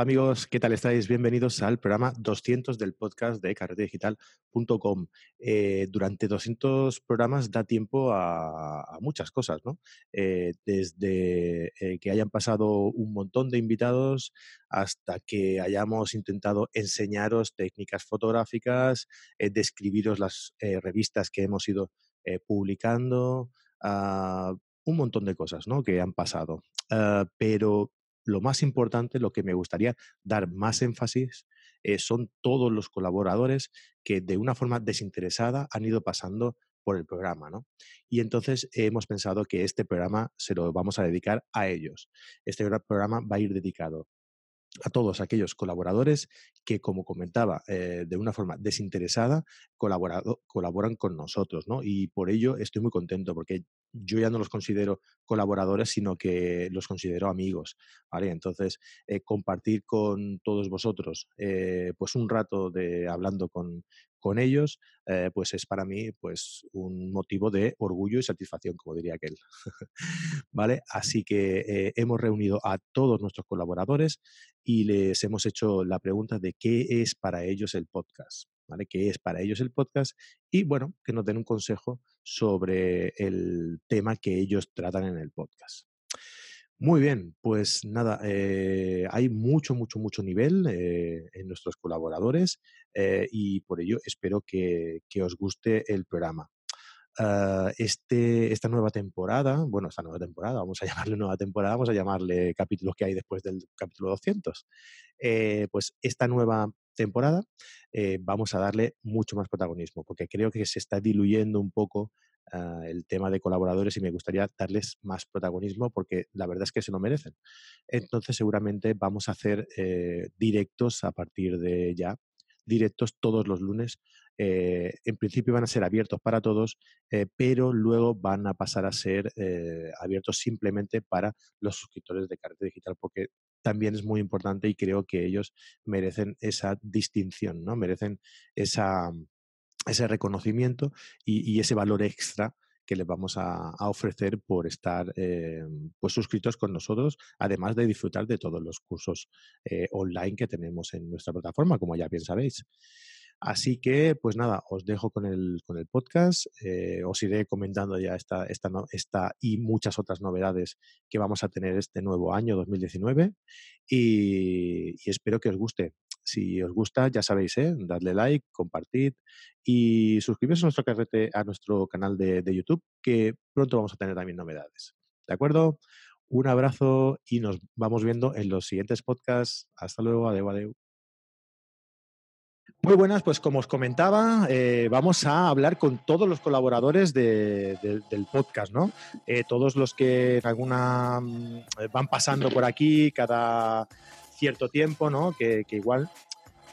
Hola amigos, ¿qué tal estáis? Bienvenidos al programa 200 del podcast de carretedigital.com. Eh, durante 200 programas da tiempo a, muchas cosas, ¿no? Eh, desde eh, que hayan pasado un montón de invitados hasta que hayamos intentado enseñaros técnicas fotográficas, describiros las revistas que hemos ido publicando, ah, un montón de cosas ¿no? que han pasado. Ah, pero lo más importante, lo que me gustaría dar más énfasis, eh, son todos los colaboradores que de una forma desinteresada han ido pasando por el programa, ¿no? Y entonces hemos pensado que este programa se lo vamos a dedicar a ellos. Este programa va a ir dedicado a todos aquellos colaboradores que, como comentaba, eh, de una forma desinteresada, colaboran con nosotros, ¿no? Y por ello estoy muy contento porque yo ya no los considero colaboradores, sino que los considero amigos, ¿vale? Entonces, eh, compartir con todos vosotros, eh, pues un rato de hablando con, con ellos, eh, pues es para mí pues un motivo de orgullo y satisfacción, como diría aquel. ¿Vale? Así que hemos reunido a todos nuestros colaboradores y les hemos hecho la pregunta de qué es para ellos el podcast. ¿Qué es para ellos el podcast? Y bueno, que nos den un consejo sobre el tema que ellos tratan en el podcast. Muy bien, pues nada, eh, hay mucho, mucho, mucho nivel eh, en nuestros colaboradores eh, y por ello espero que, os guste el programa. Ah, este, esta nueva temporada, bueno, esta nueva temporada, vamos a llamarle nueva temporada, vamos a llamarle capítulos que hay después del capítulo 200. pues esta nueva temporada, eh, vamos a darle mucho más protagonismo, porque creo que se está diluyendo un poco ah, el tema de colaboradores y me gustaría darles más protagonismo porque la verdad es que se lo merecen. Entonces seguramente vamos a hacer eh, directos a partir de ya, directos todos los lunes. Eh, en principio van a ser abiertos para todos, pero luego van a pasar a ser abiertos simplemente para los suscriptores de Carrete Digital, porque también es muy importante y creo que ellos merecen esa distinción, ¿no? Merecen esa, ese reconocimiento y, ese valor extra que les vamos a, ofrecer por estar eh, pues suscritos con nosotros, además de disfrutar de todos los cursos eh, online que tenemos en nuestra plataforma, como ya bien sabéis. Así que, pues nada, os dejo con el, con el podcast. Eh, os iré comentando ya esta, esta, esta y muchas otras novedades que vamos a tener este nuevo año 2019 y, espero que os guste. Si os gusta, ya sabéis, ¿eh? dadle like, compartid y suscribiros a nuestro, carrete, a nuestro canal de, de YouTube, que pronto vamos a tener también novedades. ¿De acuerdo? Un abrazo y nos vamos viendo en los siguientes podcasts. Hasta luego, adeu, adeu. Muy buenas, pues como os comentaba, eh, vamos a hablar con todos los colaboradores del podcast, ¿no? Eh, todos los que alguna mm, van pasando por aquí cada cierto tiempo, ¿no? Que, que igual,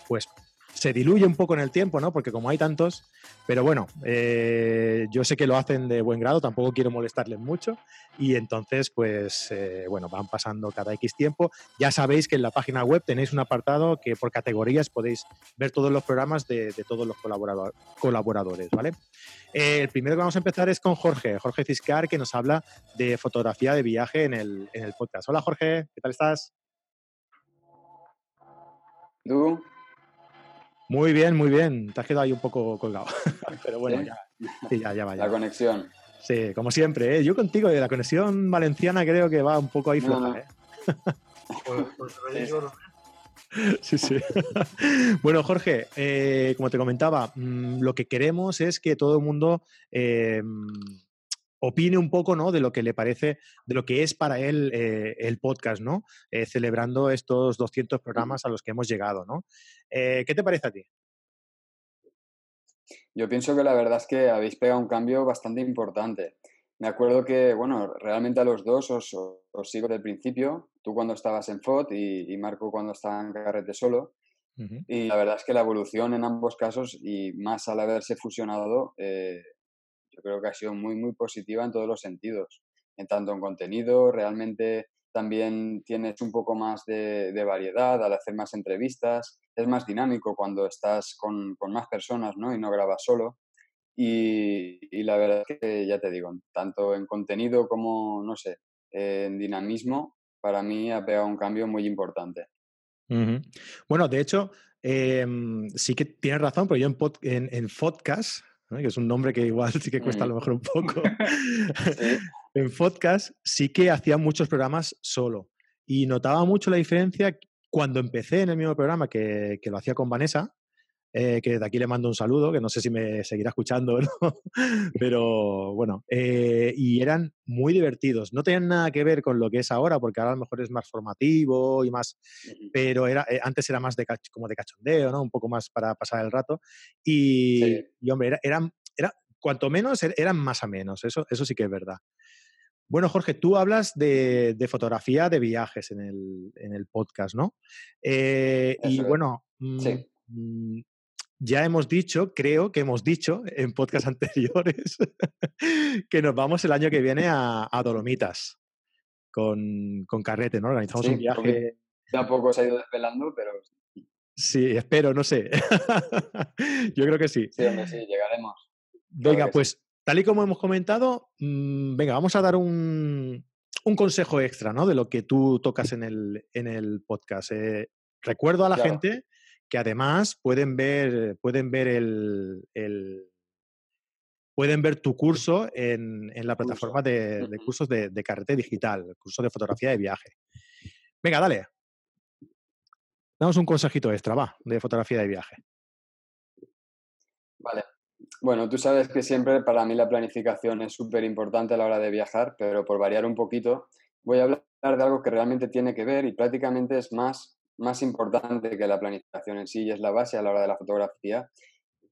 pues se diluye un poco en el tiempo, ¿no? Porque como hay tantos, pero bueno, eh, yo sé que lo hacen de buen grado, tampoco quiero molestarles mucho y entonces, pues, eh, bueno, van pasando cada X tiempo. Ya sabéis que en la página web tenéis un apartado que por categorías podéis ver todos los programas de, todos los colaboradores, ¿vale? Eh, el primero que vamos a empezar es con Jorge, Jorge Ciscar, que nos habla de fotografía de viaje en el, en el podcast. Hola Jorge, ¿qué tal estás? ¿Tú? Muy bien, muy bien. Te has quedado ahí un poco colgado. Pero bueno, ya, ya, ya, va. La conexión. Sí, como siempre. ¿eh? Yo contigo, de la conexión valenciana creo que va un poco ahí floja. ¿eh? Sí, sí. bueno, Jorge, eh, como te comentaba, mm, lo que queremos es que todo el mundo eh, opine un poco ¿no? de lo que le parece, de lo que es para él eh, el podcast, ¿no? Eh, celebrando estos 200 programas a los que hemos llegado. ¿no? Eh, ¿Qué te parece a ti? Yo pienso que la verdad es que habéis pegado un cambio bastante importante. Me acuerdo que, bueno, realmente a los dos os, os sigo desde el principio, tú cuando estabas en FOT y, Marco cuando estaba en Carrete solo. Y la verdad es que la evolución en ambos casos, y más al haberse fusionado, eh, yo creo que ha sido muy, muy positiva en todos los sentidos. En tanto en contenido, realmente también tienes un poco más de, variedad al hacer más entrevistas, es más dinámico cuando estás con, con más personas ¿no? y no grabas solo. Y, y, la verdad es que ya te digo, tanto en contenido como, no sé, en dinamismo, para mí ha pegado un cambio muy importante. Bueno, de hecho, em, sí que tienes razón, pero yo en, en, podcast, que es un nombre que igual sí que cuesta a lo mejor un poco, en podcast sí que hacía muchos programas solo y notaba mucho la diferencia cuando empecé en el mismo programa que, que lo hacía con Vanessa, eh, que de aquí le mando un saludo, que no sé si me seguirá escuchando o no, pero bueno, eh, y eran muy divertidos. No tenían nada que ver con lo que es ahora, porque ahora a lo mejor es más formativo y más, pero era, eh, antes era más de, como de cachondeo, ¿no? Un poco más para pasar el rato. Y, hombre, era, eran, era, cuanto menos er, eran más a menos, eso, eso sí que es verdad. Bueno, Jorge, tú hablas de, fotografía de viajes en el, en el podcast, ¿no? y bueno, sí. Ya hemos dicho, creo que hemos dicho en podcast anteriores, que nos vamos el año que viene a, Dolomitas con, Carrete, ¿no? Organizamos un viaje. Tampoco se ha ido desvelando, pero. Sí, espero, no sé. Yo creo que sí. Sí, hombre, sí, llegaremos. Venga, pues tal y como hemos comentado, mm, venga, vamos a dar un, consejo extra, ¿no? De lo que tú tocas en el, en el podcast. Eh, recuerdo a la gente que además pueden ver, pueden ver el, pueden ver tu curso en, la plataforma de, cursos de, de, carrete digital, curso de fotografía de viaje. Venga, dale. Damos un consejito extra, va, de fotografía de viaje. Vale. Bueno, tú sabes que siempre para mí la planificación es súper importante a la hora de viajar, pero por variar un poquito, voy a hablar de algo que realmente tiene que ver y prácticamente es más más importante que la planificación en sí y es la base a la hora de la fotografía.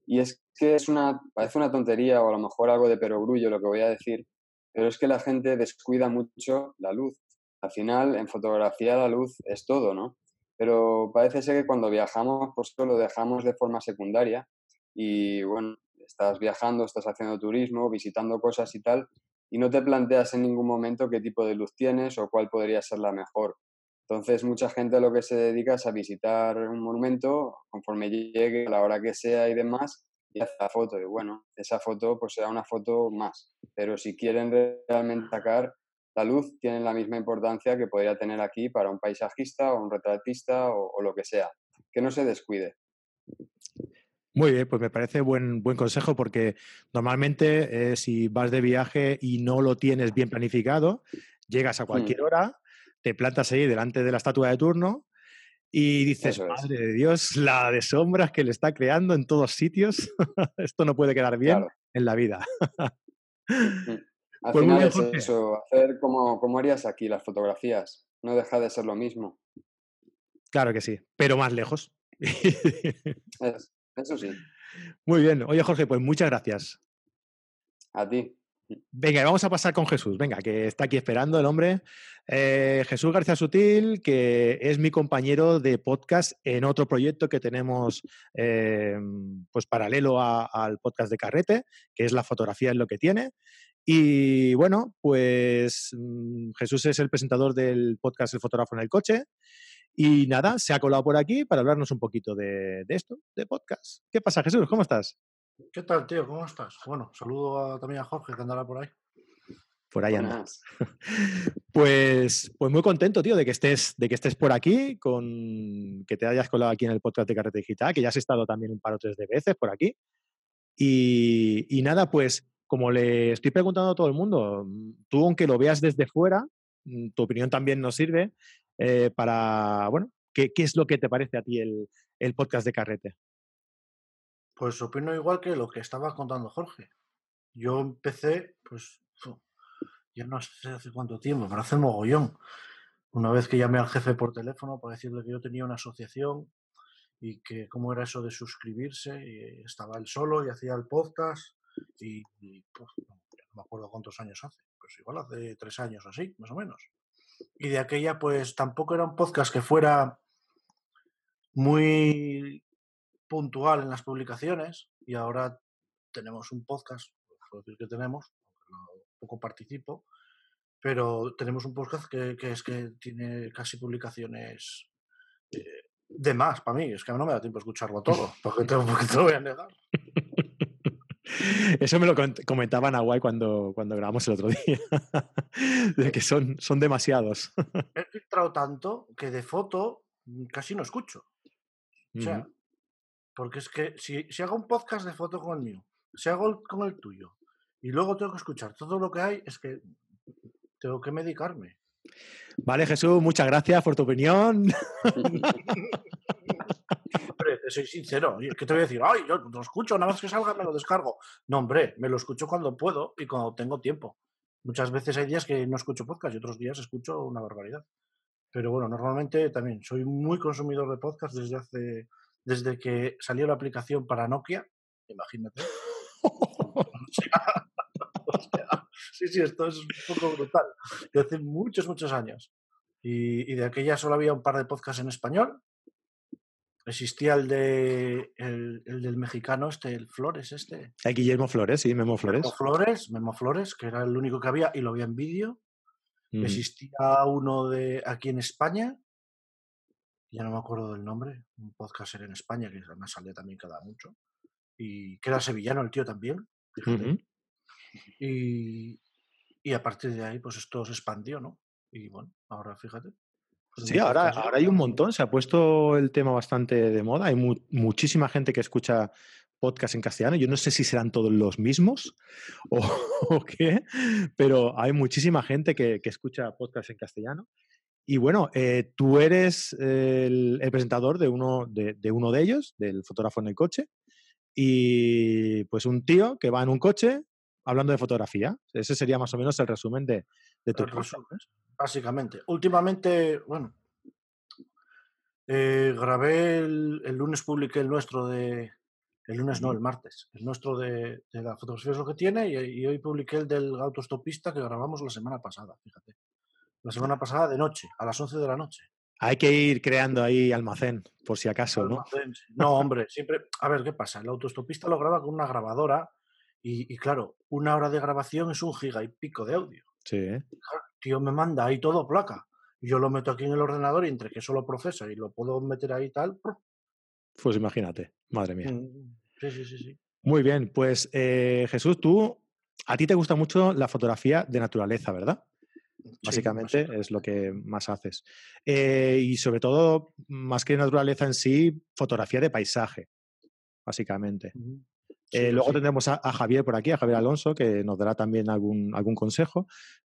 Y es que es una, parece una tontería o a lo mejor algo de perogrullo lo que voy a decir, pero es que la gente descuida mucho la luz. Al final, en fotografía la luz es todo, ¿no? Pero parece ser que cuando viajamos, pues lo dejamos de forma secundaria y bueno, estás viajando, estás haciendo turismo, visitando cosas y tal, y no te planteas en ningún momento qué tipo de luz tienes o cuál podría ser la mejor. Entonces, mucha gente a lo que se dedica es a visitar un monumento conforme llegue, a la hora que sea y demás, y hace la foto. Y bueno, esa foto pues será una foto más. Pero si quieren realmente sacar la luz, tienen la misma importancia que podría tener aquí para un paisajista o un retratista o, lo que sea. Que no se descuide. Muy bien, pues me parece buen, buen consejo porque normalmente eh, si vas de viaje y no lo tienes bien planificado, llegas a cualquier hora, te plantas ahí delante de la estatua de turno y dices, madre de Dios, la de sombras que le está creando en todos sitios, esto no puede quedar bien en la vida. Al pues final es eso, hacer como, como harías aquí las fotografías, no deja de ser lo mismo. Claro que sí, pero más lejos. eso sí. Muy bien. Oye, Jorge, pues muchas gracias. A ti. Venga, vamos a pasar con Jesús. Venga, que está aquí esperando el hombre. Eh, Jesús García Sutil, que es mi compañero de podcast en otro proyecto que tenemos eh, pues paralelo al podcast de Carrete, que es la fotografía en lo que tiene. Y bueno, pues mm, Jesús es el presentador del podcast El fotógrafo en el coche. Y nada, se ha colado por aquí para hablarnos un poquito de, de esto, de podcast. ¿Qué pasa, Jesús? ¿Cómo estás? ¿Qué tal, tío? ¿Cómo estás? Bueno, saludo también a Jorge que andará por ahí. Por ahí andas. Pues, pues muy contento, tío, de que estés, de que estés por aquí, con que te hayas colado aquí en el podcast de Carrete Digital, que ya has estado también un par o tres de veces por aquí. Y, nada, pues como le estoy preguntando a todo el mundo, tú aunque lo veas desde fuera, mm, tu opinión también nos sirve eh, para, bueno, ¿qué, es lo que te parece a ti el, el podcast de Carrete? Pues opino igual que lo que estaba contando Jorge. Yo empecé, pues, ya no sé hace cuánto tiempo, pero hace mogollón. Una vez que llamé al jefe por teléfono para decirle que yo tenía una asociación y que cómo era eso de suscribirse, y estaba él solo y hacía el podcast y, pues, no me acuerdo cuántos años hace, pues igual hace tres años así, más o menos. Y de aquella, pues tampoco era un podcast que fuera muy puntual en las publicaciones y ahora tenemos un podcast, puedo decir que tenemos, poco participo, pero tenemos un podcast que, es que tiene casi publicaciones eh, de más para mí. Es que a mí no me da tiempo escucharlo todo, porque, tengo, porque te lo voy a negar. Eso me lo comentaba Nahuay cuando, cuando grabamos el otro día, de que son, son demasiados. He filtrado tanto que de foto casi no escucho. O sea, porque es que si, si, hago un podcast de foto con el mío, si hago con el tuyo, y luego tengo que escuchar todo lo que hay, es que tengo que medicarme. Vale, Jesús, muchas gracias por tu opinión. hombre, te soy sincero. ¿Qué te voy a decir? Ay, yo lo escucho, nada más que salga me lo descargo. No, hombre, me lo escucho cuando puedo y cuando tengo tiempo. Muchas veces hay días que no escucho podcast y otros días escucho una barbaridad. Pero bueno, normalmente también soy muy consumidor de podcast desde hace desde que salió la aplicación para Nokia. Imagínate. sí, sí, esto es un poco brutal. De hace muchos, muchos años. Y, de aquella solo había un par de podcasts en español. Existía el de el, del mexicano, este, el Flores, este. El Guillermo Flores, sí, Memo Flores. Memo Flores, Memo Flores, que era el único que había y lo había en vídeo. Existía uno de aquí en España, ya no me acuerdo del nombre, un podcaster en España que además salía también cada mucho, y que era sevillano el tío también, y, y, a partir de ahí, pues esto se expandió, ¿no? Y bueno, ahora fíjate. Pues sí, ahora, ahora hay un montón, se ha puesto el tema bastante de moda, hay muchísima gente que escucha podcast en castellano. Yo no sé si serán todos los mismos o, qué, pero hay muchísima gente que, que, escucha podcast en castellano. Y bueno, eh, tú eres el, presentador de uno de, uno de ellos, del fotógrafo en el coche, y pues un tío que va en un coche hablando de fotografía. Ese sería más o menos el resumen de, de tu resumen. Básicamente. Últimamente, bueno, eh, grabé el, lunes, publiqué el nuestro de... El lunes no, el martes. El nuestro de, la fotografía es lo que tiene y, y hoy publiqué el del autostopista que grabamos la semana pasada, fíjate la semana pasada de noche, a las 11 de la noche. Hay que ir creando ahí almacén, por si acaso, ¿no? No, hombre, siempre. A ver, ¿qué pasa? El autostopista lo graba con una grabadora y, claro, una hora de grabación es un giga y pico de audio. Sí. ¿eh? tío me manda ahí todo placa. Yo lo meto aquí en el ordenador y entre que eso lo procesa y lo puedo meter ahí tal. Pues imagínate, madre mía. Mm, sí, sí, sí, sí. Muy bien, pues eh, Jesús, tú, a ti te gusta mucho la fotografía de naturaleza, ¿verdad? Básicamente es lo que más haces. Eh, y sobre todo, más que naturaleza en sí, fotografía de paisaje, básicamente. Eh, luego tendremos a, Javier por aquí, a Javier Alonso, que nos dará también algún, algún consejo.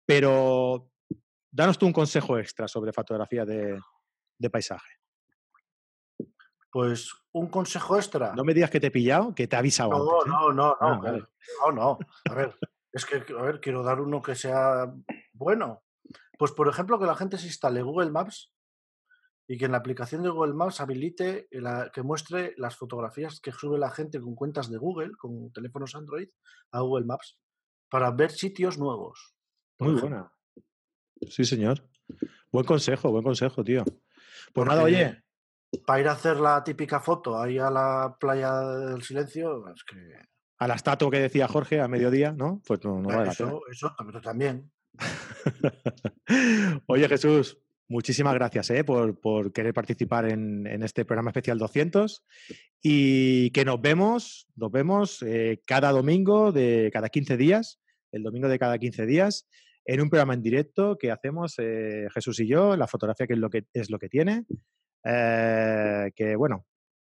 Pero danos tú un consejo extra sobre fotografía de, paisaje. Pues un consejo extra. No me digas que te he pillado, que te he avisado. No, antes, ¿eh? no, no, no, ah, no, no. A ver, es que, a ver, quiero dar uno que sea bueno. Pues, por ejemplo, que la gente se instale Google Maps y que en la aplicación de Google Maps habilite que muestre las fotografías que sube la gente con cuentas de Google, con teléfonos Android, a Google Maps, para ver sitios nuevos. Muy buena. Sí, señor. Buen consejo, buen consejo, tío. Pues nada, oye. Para ir a hacer la típica foto ahí a la playa del silencio, es que. A la estatua que decía Jorge a mediodía, ¿no? Pues no, no vale eso, Eso también. Oye Jesús, muchísimas gracias ¿eh? por, querer participar en, este programa especial 200 y que nos vemos, nos vemos eh, cada domingo de cada 15 días, el domingo de cada 15 días, en un programa en directo que hacemos eh, Jesús y yo, la fotografía que es lo que, es lo que tiene, que bueno,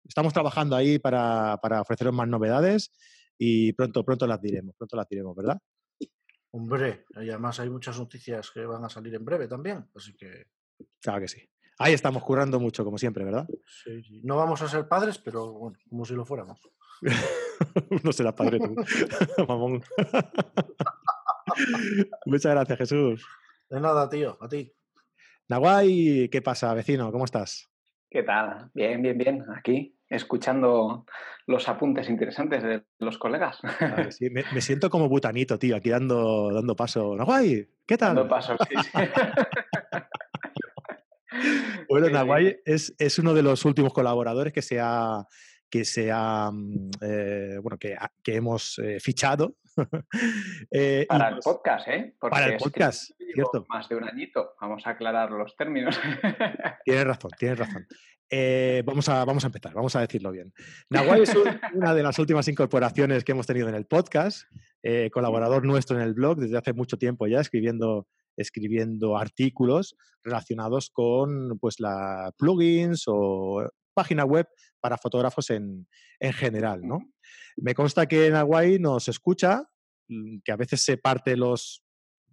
estamos trabajando ahí para, para ofreceros más novedades y pronto, pronto las diremos, pronto las diremos, ¿verdad? Hombre, y además hay muchas noticias que van a salir en breve también, así que... Claro que sí. Ahí estamos currando mucho, como siempre, ¿verdad? Sí, sí. No vamos a ser padres, pero bueno, como si lo fuéramos. no será padre tú, mamón. Muchas gracias, Jesús. De nada, tío, a ti. Nahuay, ¿qué pasa, vecino? ¿Cómo estás? ¿Qué tal? Bien, bien, bien. Aquí, escuchando los apuntes interesantes de los colegas. me, siento como butanito, tío, aquí dando, dando paso. guay, ¿qué tal? Dando paso, sí, sí. bueno, Nahuay es, es, uno de los últimos colaboradores que se ha, que se ha, mm, eh, bueno, que, que hemos eh, fichado. eh, para el podcast, ¿eh? para el podcast, cierto. Más de un añito, vamos a aclarar los términos. tienes razón, tienes razón. Vamos, a, vamos a empezar, vamos a decirlo bien. Nahuay es una de las últimas incorporaciones que hemos tenido en el podcast, colaborador nuestro en el blog desde hace mucho tiempo ya, escribiendo escribiendo artículos relacionados con pues la plugins o página web para fotógrafos en, en general. ¿no? Me consta que en Hawaii nos escucha, mm, que a veces se parte los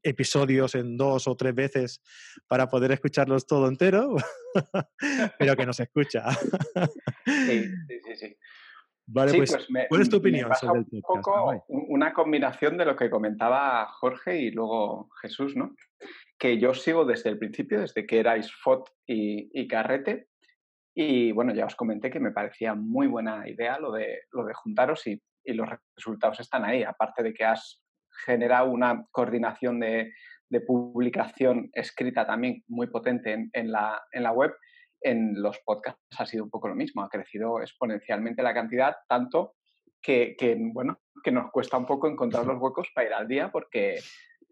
episodios en dos o tres veces para poder escucharlos todo entero, pero que nos escucha. sí, sí, sí. Vale, pues, pues ¿cuál es tu opinión sobre el podcast? Un poco una combinación de lo que comentaba Jorge y luego Jesús, ¿no? Que yo sigo desde el principio, desde que erais FOT y, y Carrete, y bueno, ya os comenté que me parecía muy buena idea lo de, lo de juntaros y, y los resultados están ahí. Aparte de que has generado una coordinación de, de publicación escrita también muy potente en, la, en la web, en los podcasts ha sido un poco lo mismo. Ha crecido exponencialmente la cantidad, tanto que, que, bueno, que nos cuesta un poco encontrar los huecos para ir al día porque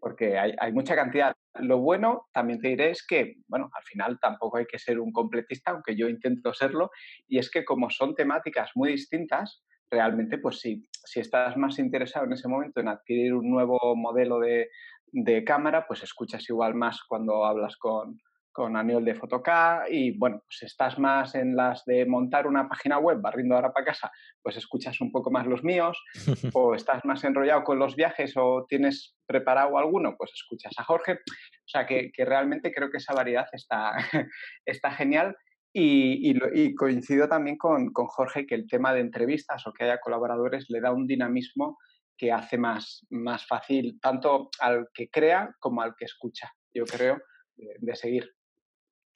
porque hay, mucha cantidad. Lo bueno, también te diré, es que, bueno, al final tampoco hay que ser un completista, aunque yo intento serlo, y es que como son temáticas muy distintas, realmente, pues sí, si estás más interesado en ese momento en adquirir un nuevo modelo de, de cámara, pues escuchas igual más cuando hablas con, con Aniol de Photocá y bueno, pues estás más en las de montar una página web barriendo ahora para casa, pues escuchas un poco más los míos o estás más enrollado con los viajes o tienes preparado alguno, pues escuchas a Jorge. O sea que, que realmente creo que esa variedad está, está genial y, y, y coincido también con, con, Jorge que el tema de entrevistas o que haya colaboradores le da un dinamismo que hace más, más fácil tanto al que crea como al que escucha, yo creo, de seguir.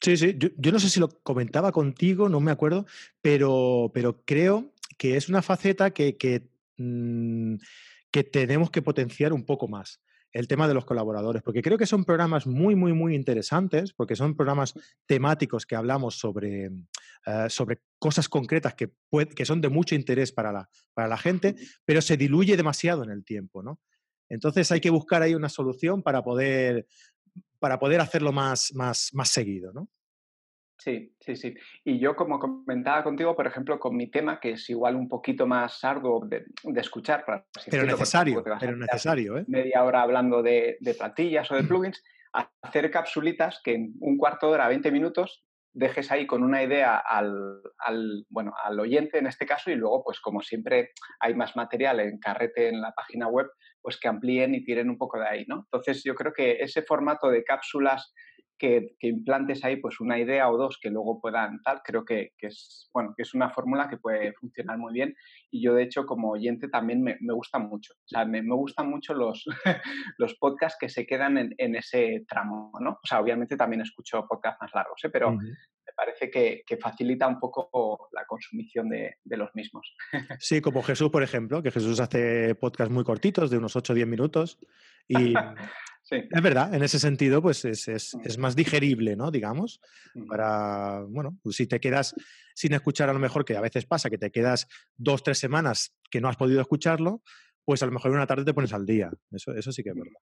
Sí, sí, yo, yo, no sé si lo comentaba contigo, no me acuerdo, pero, pero creo que es una faceta que, que, mmm, que tenemos que potenciar un poco más el tema de los colaboradores, porque creo que son programas muy, muy, muy interesantes, porque son programas temáticos que hablamos sobre, uh, sobre cosas concretas que, puede, que son de mucho interés para la, para la gente, pero se diluye demasiado en el tiempo, ¿no? Entonces hay que buscar ahí una solución para poder, para poder hacerlo más, más, más seguido, ¿no? Sí, sí, sí. Y yo, como comentaba contigo, por ejemplo, con mi tema, que es igual un poquito más arduo de, de escuchar. Para pero necesario, pero necesario, ¿eh? Media hora hablando de, de, plantillas o de plugins, hacer capsulitas que en un cuarto de hora, 20 minutos, dejes ahí con una idea al, al, bueno, al oyente en este caso y luego, pues como siempre hay más material en carrete en la página web, pues que amplíen y tiren un poco de ahí, ¿no? Entonces yo creo que ese formato de cápsulas que, que, implantes ahí pues una idea o dos que luego puedan tal, creo que, que, es, bueno, que es una fórmula que puede funcionar muy bien y yo de hecho como oyente también me, me gusta mucho, o sea, me, me gustan mucho los, los podcasts que se quedan en, en, ese tramo, ¿no? O sea, obviamente también escucho podcasts más largos, ¿eh? pero uh -huh. me parece que, que, facilita un poco la consumición de, de los mismos. Sí, como Jesús, por ejemplo, que Jesús hace podcasts muy cortitos, de unos 8 o 10 minutos, y Sí. Es verdad, en ese sentido, pues es, es, es, más digerible, ¿no? Digamos, para, bueno, pues si te quedas sin escuchar a lo mejor, que a veces pasa, que te quedas dos, tres semanas que no has podido escucharlo, pues a lo mejor una tarde te pones al día. Eso, eso sí que es verdad.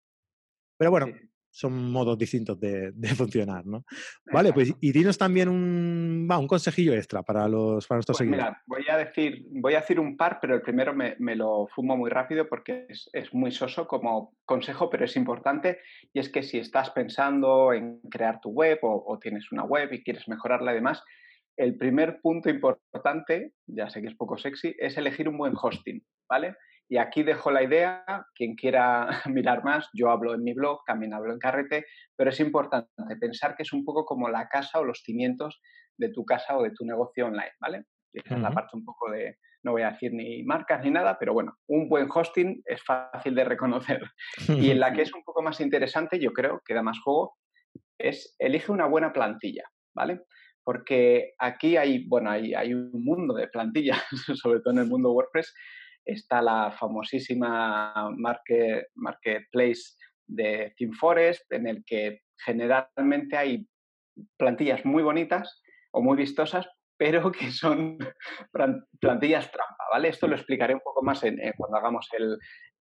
Pero bueno, sí son modos distintos de, de funcionar, ¿no? Vale, pues y dinos también un, va, un consejillo extra para, los, para nuestros pues seguidores. Mira, voy a, decir, voy a decir un par, pero el primero me, me lo fumo muy rápido porque es, es, muy soso como consejo, pero es importante, y es que si estás pensando en crear tu web o, o tienes una web y quieres mejorarla y demás, el primer punto importante, ya sé que es poco sexy, es elegir un buen hosting, ¿vale? Y aquí dejo la idea, quien quiera mirar más, yo hablo en mi blog, también hablo en carrete, pero es importante pensar que es un poco como la casa o los cimientos de tu casa o de tu negocio online, ¿vale? Y esa uh -huh. es la parte un poco de, no voy a decir ni marcas ni nada, pero bueno, un buen hosting es fácil de reconocer. Y en la que es un poco más interesante, yo creo, que da más juego, es elige una buena plantilla, ¿vale? Porque aquí hay, bueno, hay, hay un mundo de plantillas, sobre todo en el mundo WordPress, está la famosísima market, marketplace de ThemeForest, en el que generalmente hay plantillas muy bonitas o muy vistosas, pero que son plantillas trampa, ¿vale? Esto lo explicaré un poco más en, cuando hagamos el,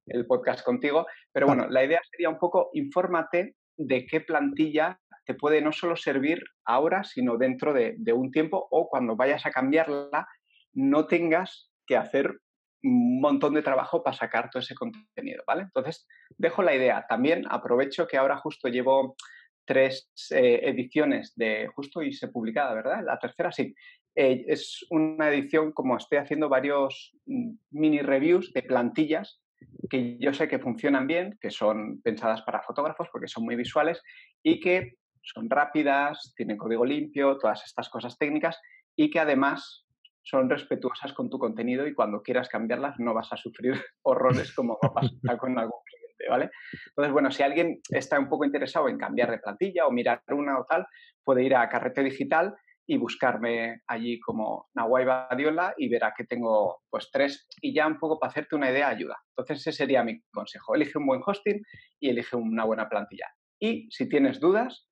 el, podcast contigo, pero bueno, la idea sería un poco, infórmate de qué plantilla te puede no solo servir ahora, sino dentro de, de un tiempo o cuando vayas a cambiarla, no tengas que hacer un montón de trabajo para sacar todo ese contenido, ¿vale? Entonces, dejo la idea. También aprovecho que ahora justo llevo tres eh, ediciones de justo y se publicada, ¿verdad? La tercera sí. Eh, es una edición como estoy haciendo varios mm, mini reviews de plantillas que yo sé que funcionan bien, que son pensadas para fotógrafos porque son muy visuales y que son rápidas, tienen código limpio, todas estas cosas técnicas y que además son respetuosas con tu contenido y cuando quieras cambiarlas no vas a sufrir horrores como va a pasar con algún cliente, ¿vale? Entonces, bueno, si alguien está un poco interesado en cambiar de plantilla o mirar una o tal, puede ir a Carrete Digital y buscarme allí como Nahuay Badiola y verá que tengo pues tres y ya un poco para hacerte una idea ayuda. Entonces ese sería mi consejo. Elige un buen hosting y elige una buena plantilla. Y si tienes dudas,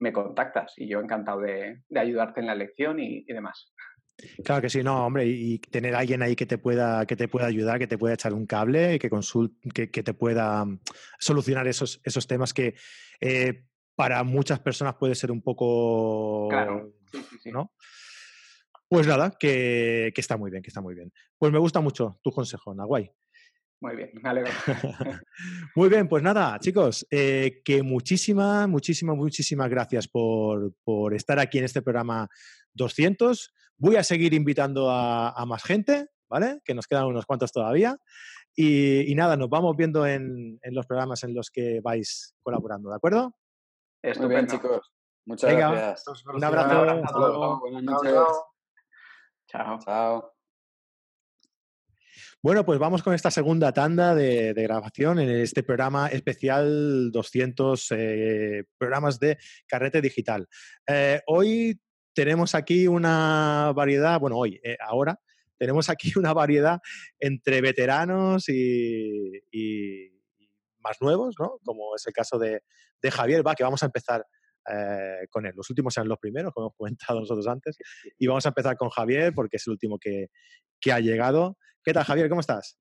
me contactas y yo encantado de, ayudarte en la lección y demás. Claro que sí, no, hombre, y tener a alguien ahí que te pueda, que te pueda ayudar, que te pueda echar un cable, que, que, que te pueda mm, solucionar esos, esos temas que eh, para muchas personas puede ser un poco. Claro. ¿no? Pues nada, que, que, está muy bien, que está muy bien. Pues me gusta mucho tu consejo, Naguay. Muy bien, me alegro. Muy bien, pues nada, chicos, eh, que muchísimas, muchísimas, muchísimas gracias por, por, estar aquí en este programa 200. Voy a seguir invitando a, más gente, ¿vale? Que nos quedan unos cuantos todavía. Y, nada, nos vamos viendo en, los programas en los que vais colaborando, ¿de acuerdo? Muy bien, chicos. Muchas gracias. Un abrazo. Buenas noches. Chao. Chao. Bueno, pues vamos con esta segunda tanda de, grabación en este programa especial 200 eh, programas de carrete digital. Eh, hoy tenemos aquí una variedad, bueno, hoy, eh, ahora, tenemos aquí una variedad entre veteranos y, más nuevos, ¿no? Como es el caso de, Javier, va, que vamos a empezar con él. Los últimos eran los primeros, como hemos comentado nosotros antes, y vamos a empezar con Javier porque es el último que, que ha llegado. ¿Qué tal, Javier? ¿Cómo estás?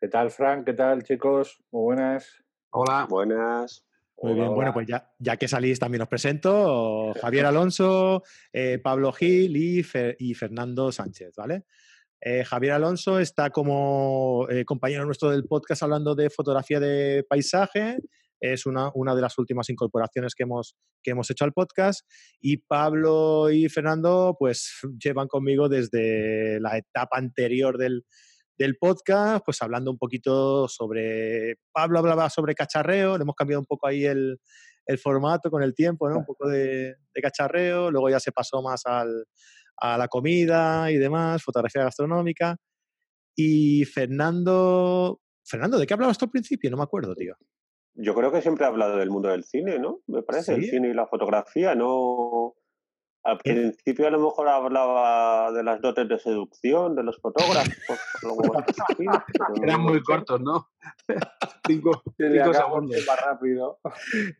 ¿Qué tal, Frank? ¿Ququé tal, chicos? Muy buenas. Hola. Buenas. Muy bien, bueno, pues ya, ya que salís también os presento. Javier Alonso, eh, Pablo Gil y, Fernando Sánchez, ¿vale? Eh, Javier Alonso está como eh, compañero nuestro del podcast hablando de fotografía de paisaje. Es una, una, de las últimas incorporaciones que hemos, que hemos hecho al podcast. Y Pablo y Fernando, pues llevan conmigo desde la etapa anterior del, del podcast, pues hablando un poquito sobre, Pablo hablaba sobre cacharreo, le hemos cambiado un poco ahí el, formato con el tiempo, ¿no? Un poco de, cacharreo, luego ya se pasó más al, a la comida y demás, fotografía gastronómica. Y Fernando, Fernando, ¿de qué hablabas tú al principio? No me acuerdo, tío. Yo creo que siempre he hablado del mundo del cine, ¿no? Me parece, el cine y la fotografía, no al principio a lo mejor hablaba de las dotes de seducción de los fotógrafos. Eran muy cortos, ¿no? cinco, cinco segundos. Más rápido.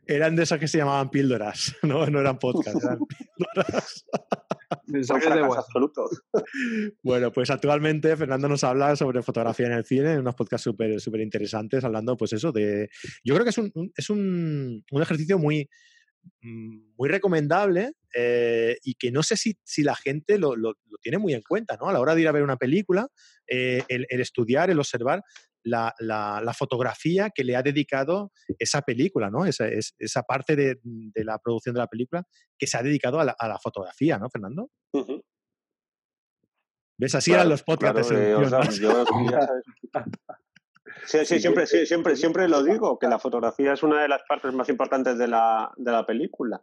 Eran de esas que se llamaban píldoras, no, no eran podcasts, eran píldoras. Mensajes de absolutos. Bueno, pues actualmente Fernando nos habla sobre fotografía en el cine, en unos podcasts súper súper interesantes, hablando pues eso de... Yo creo que es un, es un, un ejercicio muy muy recomendable eh, y que no sé si, si la gente lo, lo, tiene muy en cuenta, ¿no? A la hora de ir a ver una película, eh, el, estudiar, el observar la, la, fotografía que le ha dedicado esa película, ¿no? Esa, esa parte de, de, la producción de la película que se ha dedicado a la, a la fotografía, ¿no, Fernando? ¿Ves? Así eran los podcasts de Sí, sí, siempre, sí, siempre, siempre lo digo, que la fotografía es una de las partes más importantes de la, de la película.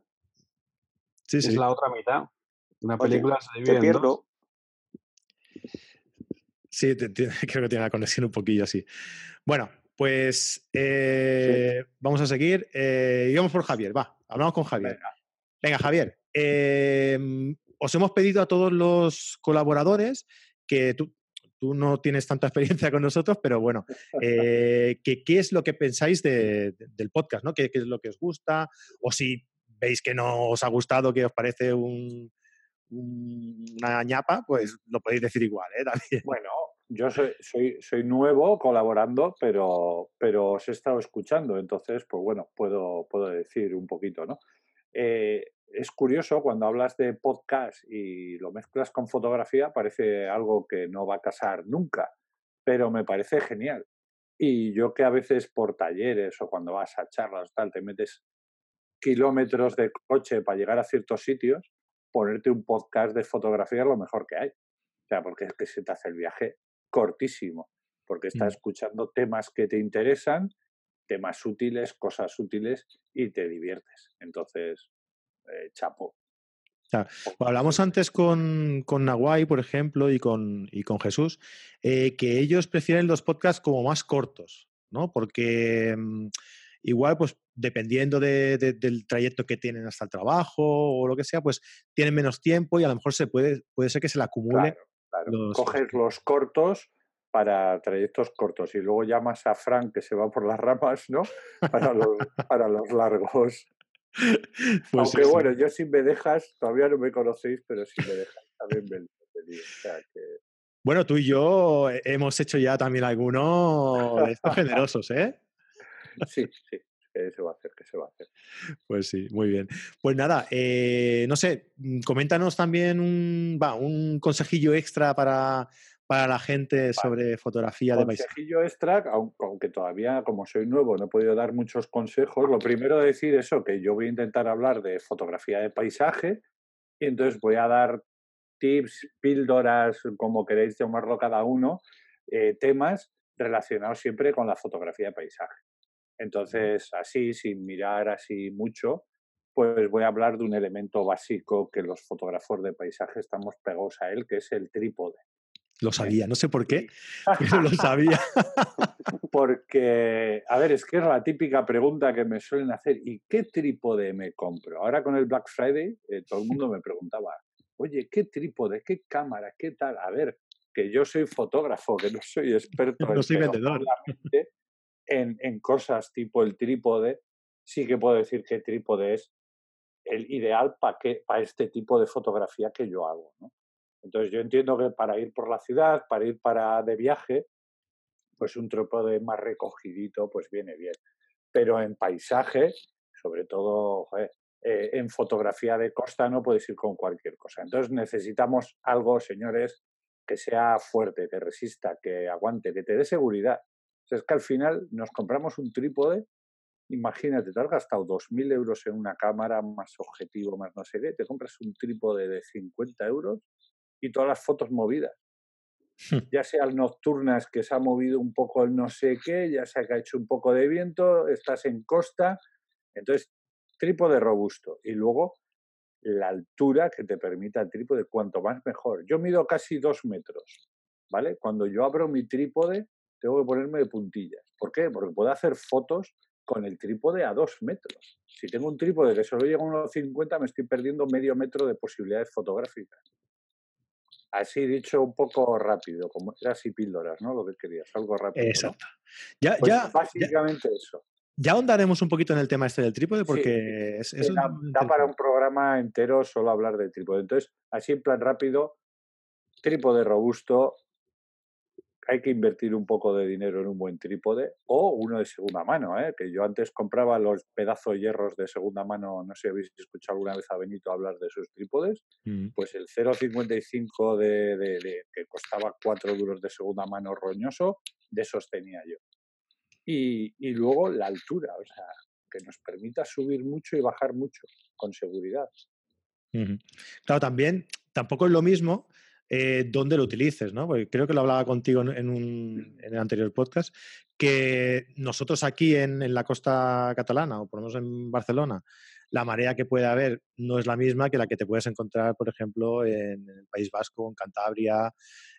Sí, sí. Es la otra mitad. Una película se divide te pierdo. Sí, creo que tiene la conexión un poquillo así. Bueno, pues eh, vamos a seguir. Eh, y vamos por Javier, va, hablamos con Javier. Venga, Javier. Em, os hemos pedido a todos los colaboradores que tú, tú no tienes tanta experiencia con nosotros, pero bueno, eh, ¿qué, es lo que pensáis del podcast? ¿no? ¿Qué, es lo que os gusta? O si veis que no os ha gustado, que os parece un, una ñapa, pues lo podéis decir igual, ¿eh? Bueno, yo soy, soy, soy nuevo colaborando, pero, pero os he estado escuchando, entonces, pues bueno, puedo, puedo decir un poquito, ¿no? Eh, es curioso cuando hablas de podcast y lo mezclas con fotografía, parece algo que no va a casar nunca, pero me parece genial. Y yo que a veces por talleres o cuando vas a charlas tal, te metes kilómetros de coche para llegar a ciertos sitios, ponerte un podcast de fotografía es lo mejor que hay. O sea, porque es que se te hace el viaje cortísimo, porque estás mm. escuchando temas que te interesan, temas útiles, cosas útiles y te diviertes. Entonces, eh, chapo. hablamos antes con, con Nahuay, por ejemplo, y con, y con Jesús, eh, que ellos prefieren los podcasts como más cortos, ¿no? Porque mm, igual, pues dependiendo del trayecto que tienen hasta el trabajo o lo que sea, pues tienen menos tiempo y a lo mejor se puede, puede ser que se le acumule. Los... Coges los cortos para trayectos cortos y luego llamas a Frank que se va por las ramas, ¿no? Para los, para los largos. Pues Aunque bueno, yo si me dejas, todavía no me conocéis, pero si me dejas también me, Bueno, tú y yo hemos hecho ya también algunos de estos generosos, ¿eh? Sí, sí. ¿Qué se va a hacer? ¿Qué se va a hacer? Pues sí, muy bien. Pues nada, eh, no sé, mm, coméntanos también un, va, un consejillo extra para, para la gente sobre fotografía de paisaje. Consejillo extra, aunque todavía como soy nuevo no he podido dar muchos consejos, lo primero decir eso, que yo voy a intentar hablar de fotografía de paisaje y entonces voy a dar tips, píldoras, como queréis llamarlo cada uno, eh, temas relacionados siempre con la fotografía de paisaje. Entonces, así, sin mirar así mucho, pues voy a hablar de un elemento básico que los fotógrafos de paisaje estamos pegados a él, que es el trípode. Lo sabía, no sé por qué, pero lo sabía. Porque, a ver, es que es la típica pregunta que me suelen hacer, ¿y qué trípode me compro? Ahora con el Black Friday, eh, todo el mundo me preguntaba, oye, ¿qué trípode, qué cámara, qué tal? A ver, que yo soy fotógrafo, que no soy experto no soy vendedor en, cosas tipo el trípode, sí que puedo decir que el trípode es el ideal para para este tipo de fotografía que yo hago. Entonces yo entiendo que para ir por la ciudad, para ir para de viaje, pues un trípode más recogidito pues viene bien. Pero en paisaje, sobre todo eh, en fotografía de costa, no puedes ir con cualquier cosa. Entonces necesitamos algo, señores, que sea fuerte, que resista, que aguante, que te dé seguridad es que al final nos compramos un trípode, imagínate, te has gastado 2.000 euros en una cámara, más objetivo, más no sé qué, te compras un trípode de 50 euros y todas las fotos movidas. ya sean nocturnas que se ha movido un poco el no sé qué, ya sea que ha hecho un poco de viento, estás en costa, entonces trípode robusto y luego la altura que te permita el trípode, cuanto más mejor. Yo mido casi dos metros, ¿vale? Cuando yo abro mi trípode, tengo que ponerme de puntillas. ¿Por qué? Porque puedo hacer fotos con el trípode a dos metros. Si tengo un trípode que solo llega a unos 50, me estoy perdiendo medio metro de posibilidades fotográficas. Así dicho un poco rápido, como era así píldoras, ¿no? Lo que querías, algo rápido. Exacto. Ya, pues ya, básicamente eso. Ya ahondaremos un poquito en el tema este del trípode porque es, da, para un programa entero solo hablar del trípode. Entonces, así en plan rápido, trípode robusto, hay que invertir un poco de dinero en un buen trípode o uno de segunda mano, ¿eh? que yo antes compraba los pedazos de hierros de segunda mano, no sé si habéis escuchado alguna vez a Benito hablar de sus trípodes, mm. pues el 0,55 de, de, que costaba 4 duros de segunda mano roñoso, de esos tenía yo. Y, y luego la altura, o sea, que nos permita subir mucho y bajar mucho con seguridad. Claro, también tampoco es lo mismo eh, dónde lo utilices, ¿no? Porque creo que lo hablaba contigo en, un, en el anterior podcast, que nosotros aquí en, la costa catalana, o por lo menos en Barcelona, la marea que puede haber no es la misma que la que te puedes encontrar, por ejemplo, en, el País Vasco, en Cantabria.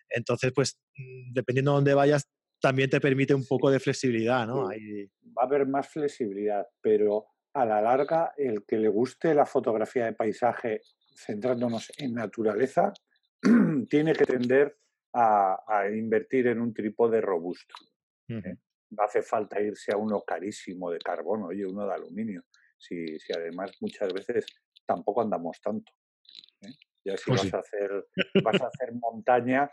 Entonces, pues, mm, dependiendo de dónde vayas, también te permite un poco de flexibilidad, ¿no? Va a haber más flexibilidad, pero a la larga, el que le guste la fotografía de paisaje centrándonos en naturaleza, tiene que tender a, invertir en un trípode robusto. ¿eh? No hace falta irse a uno carísimo de carbono, oye, uno de aluminio. Si, si además muchas veces tampoco andamos tanto. ¿eh? Ya si Pues vas sí. a hacer vas a hacer montaña,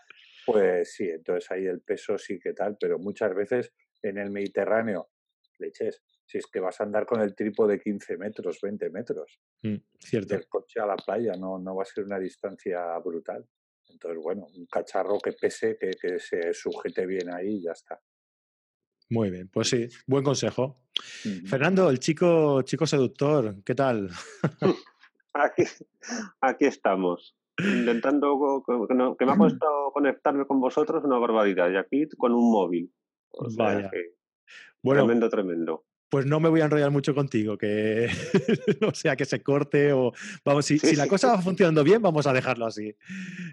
pues sí, entonces ahí el peso sí que tal, pero muchas veces en el Mediterráneo, leches, si es que vas a andar con el trípode de 15 metros, 20 metros, Mm, cierto. del coche a la playa, no, no va a ser una distancia brutal. Entonces, bueno, un cacharro que pese, que, que se sujete bien ahí y ya está. Muy bien, pues sí, buen consejo. Fernando, el chico, chico seductor, ¿qué tal? Aquí, aquí estamos, intentando que, no- que me ha costado conectarme con vosotros una barbaridad y aquí con un móvil. O sea Vaya. que Bueno, tremendo, tremendo. Pues no me voy a enrollar mucho contigo, que no sea que se corte o vamos, si, Sí, si la cosa va funcionando bien, vamos a dejarlo así.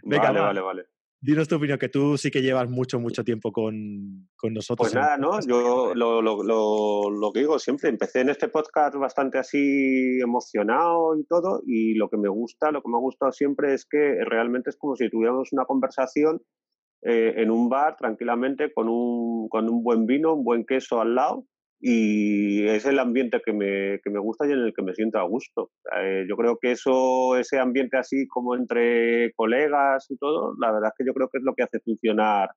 Venga, Vale, va, vale, vale. dinos tu opinión, que tú sí que llevas mucho, mucho tiempo con, con nosotros. Pues nada, ¿no? Yo lo, lo, lo, lo que digo siempre, empecé en este podcast bastante así emocionado y todo, y lo que me gusta, lo que me ha gustado siempre es que realmente es como si tuviéramos una conversación eh, en un bar tranquilamente con un, con un buen vino, un buen queso al lado, y es el ambiente que me, que me gusta y en el que me siento a gusto. Eh, yo creo que eso, ese ambiente así como entre colegas y todo, la verdad es que yo creo que es lo que hace funcionar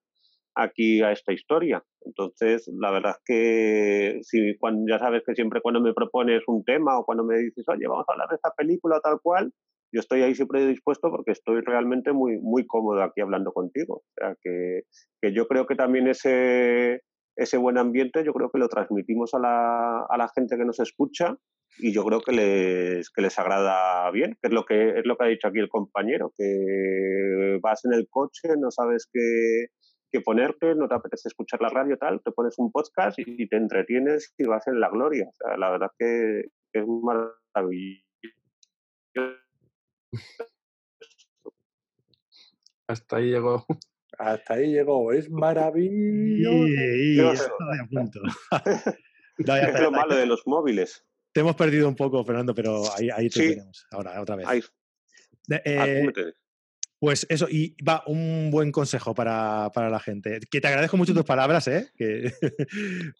aquí a esta historia. Entonces, la verdad es que si cuando, ya sabes que siempre cuando me propones un tema o cuando me dices, oye, vamos a hablar de esta película tal cual, yo estoy ahí siempre dispuesto porque estoy realmente muy, muy cómodo aquí hablando contigo. O sea, que, que yo creo que también ese, ese buen ambiente, yo creo que lo transmitimos a la, a la gente que nos escucha y yo creo que les, que les agrada bien, que es lo que, es lo que ha dicho aquí el compañero, que vas en el coche, no sabes qué, qué ponerte, no te apetece escuchar la radio, tal, te pones un podcast y te entretienes y vas en la gloria. La verdad que, que es maravilloso. Hasta ahí llegó. Hasta ahí llegó, es maravilloso. Y, y. No, ya Es lo malo de los móviles. Te hemos perdido un poco, Fernando, pero ahí, ahí te Sí. tenemos. Ahora, otra vez. Eh. Pues eso, y va, un buen consejo para, para la gente. Que te agradezco mucho tus palabras, ¿eh? Que...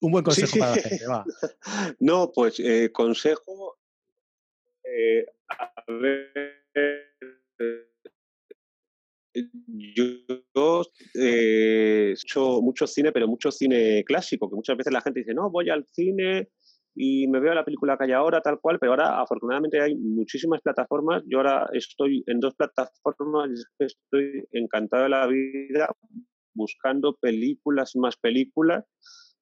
un buen consejo sí. para la gente, va. No, pues eh, consejo. eh, a ver. Eh, Yo eh, he hecho mucho cine, pero mucho cine clásico, que muchas veces la gente dice, no, voy al cine y me veo la película que hay ahora, tal cual, pero ahora afortunadamente hay muchísimas plataformas. Yo ahora estoy en dos plataformas y estoy encantado de la vida buscando películas y más películas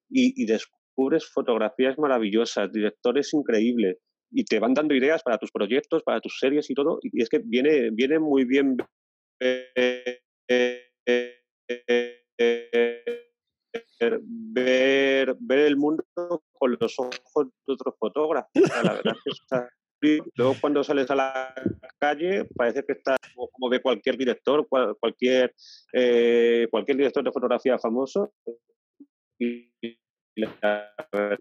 y, y descubres fotografías maravillosas, directores increíbles y te van dando ideas para tus proyectos, para tus series y todo. Y es que viene, viene muy bien ver, ver, el mundo con los ojos de otros fotógrafos. La verdad es que está Luego cuando sales a la calle parece que estás como, de cualquier director, cual, cualquier, eh, cualquier director de fotografía famoso. Y la verdad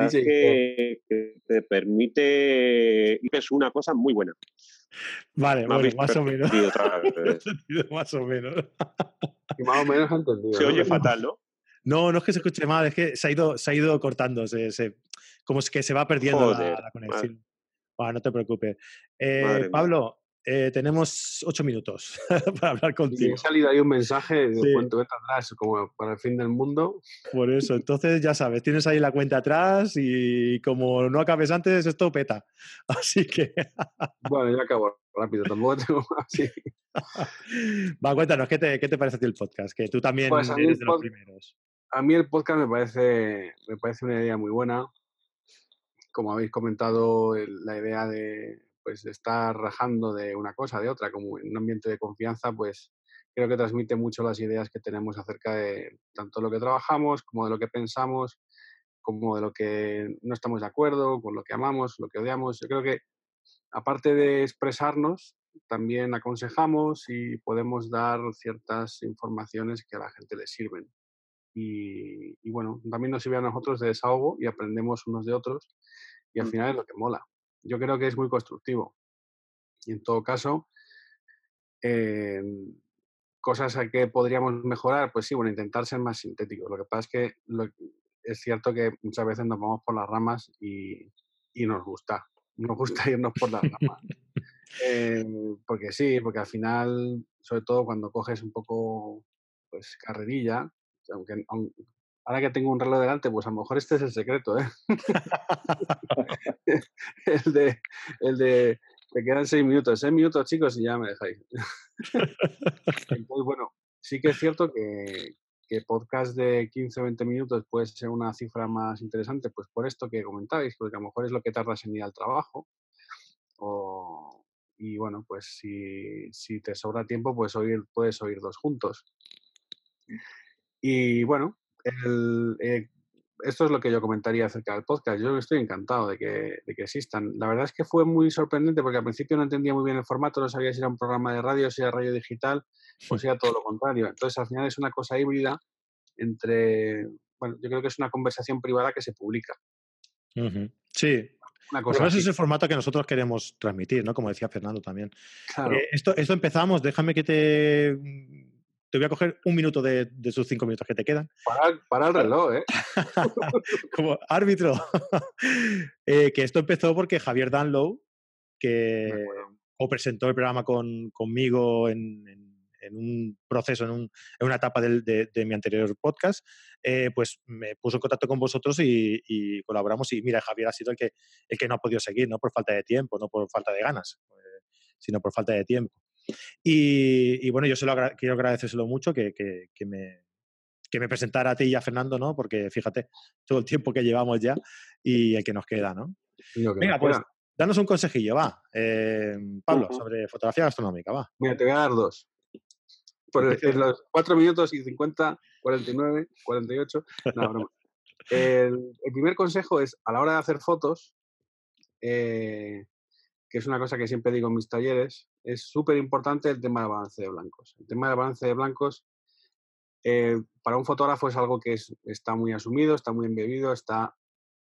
es que, que, te permite y es una cosa muy buena. Vale, bueno, habéis más o menos. vez. más o menos. Y más o menos ha entendido. Se ¿no? oye fatal, ¿no? No, no es que se escuche mal, es que se ha ido, se ha ido cortando, se, se- como es que se va perdiendo la- Joder, la, conexión. No te preocupes. Eh. Pablo, eh, tenemos ocho minutos para hablar Y contigo. ha salido ahí un mensaje de Sí. cuánto vete atrás, como para el fin del mundo. Por eso, entonces ya sabes, tienes ahí la cuenta atrás y como no acabes antes, esto peta. Así que, Bueno, ya acabo rápido, tampoco tengo así. va, cuéntanos, ¿qué te, qué te parece a ti el podcast? Que tú también Pues eres de los primeros. A mí el podcast me parece, me parece una idea muy buena. Como habéis comentado, el- la idea de, pues, estar rajando de una cosa, de otra, como en un ambiente de confianza, pues creo que transmite mucho las ideas que tenemos acerca de tanto lo que trabajamos, como de lo que pensamos, como de lo que no estamos de acuerdo, con lo que amamos, lo que odiamos. Yo creo que aparte de expresarnos, también aconsejamos y podemos dar ciertas informaciones que a la gente le sirven. Y, y bueno, también nos sirve a nosotros de desahogo y aprendemos unos de otros y al Mm. final es lo que mola. Yo creo que es muy constructivo. Y en todo caso, eh, cosas a que podríamos mejorar, pues sí, bueno, intentar ser más sintéticos. Lo que pasa es que lo- es cierto que muchas veces nos vamos por las ramas y, y nos gusta, nos gusta irnos por las ramas. Eh, porque sí, porque al final, sobre todo cuando coges un poco pues carrerilla, aunque, ahora que tengo un reloj delante, pues a lo mejor este es el secreto, ¿eh? el de, el de, te quedan seis minutos, seis minutos chicos y ya me dejáis. Entonces, bueno, sí que es cierto que, que podcast de 15 o 20 minutos puede ser una cifra más interesante, pues por esto que comentabais, porque a lo mejor es lo que tardas en ir al trabajo. y bueno, pues si, si, te sobra tiempo, pues oír, puedes oír dos juntos. Y bueno, el, eh, esto es lo que yo comentaría acerca del podcast. Yo estoy encantado de que, de que, existan. La verdad es que fue muy sorprendente porque al principio no entendía muy bien el formato, no sabía si era un programa de radio, si era radio digital o si era todo lo contrario. Entonces al final es una cosa híbrida entre, bueno, yo creo que es una conversación privada que se publica. Sí. Una cosa es el formato que nosotros queremos transmitir, ¿no? Como decía Fernando también. Claro. Eh, esto, esto empezamos, déjame que te te voy a coger un minuto de, de sus cinco minutos que te quedan. Para, el reloj, ¿eh? Como árbitro. Eh, que esto empezó porque Javier Danlow, que o presentó el programa con, conmigo en, en, un proceso, en, un, en una etapa de, de, mi anterior podcast, eh, pues me puso en contacto con vosotros y, y, colaboramos. Y mira, Javier ha sido el que, el que no ha podido seguir, no por falta de tiempo, no por falta de ganas, eh, sino por falta de tiempo. Y, bueno, yo se lo quiero agradecérselo mucho que, que, me, que me presentara a ti y a Fernando, ¿no? Porque fíjate, todo el tiempo que llevamos ya y el que nos queda, ¿no? Venga, pues danos un consejillo, va. Eh, Pablo, sobre fotografía gastronómica, va. Mira, te voy a dar dos. Por el, los 4 minutos y 50, 49, 48. No, El, el, primer consejo es, a la hora de hacer fotos, eh, que es una cosa que siempre digo en mis talleres, es súper importante el tema del balance de blancos. El tema del balance de blancos eh, para un fotógrafo es algo que está muy asumido, está muy embebido, está,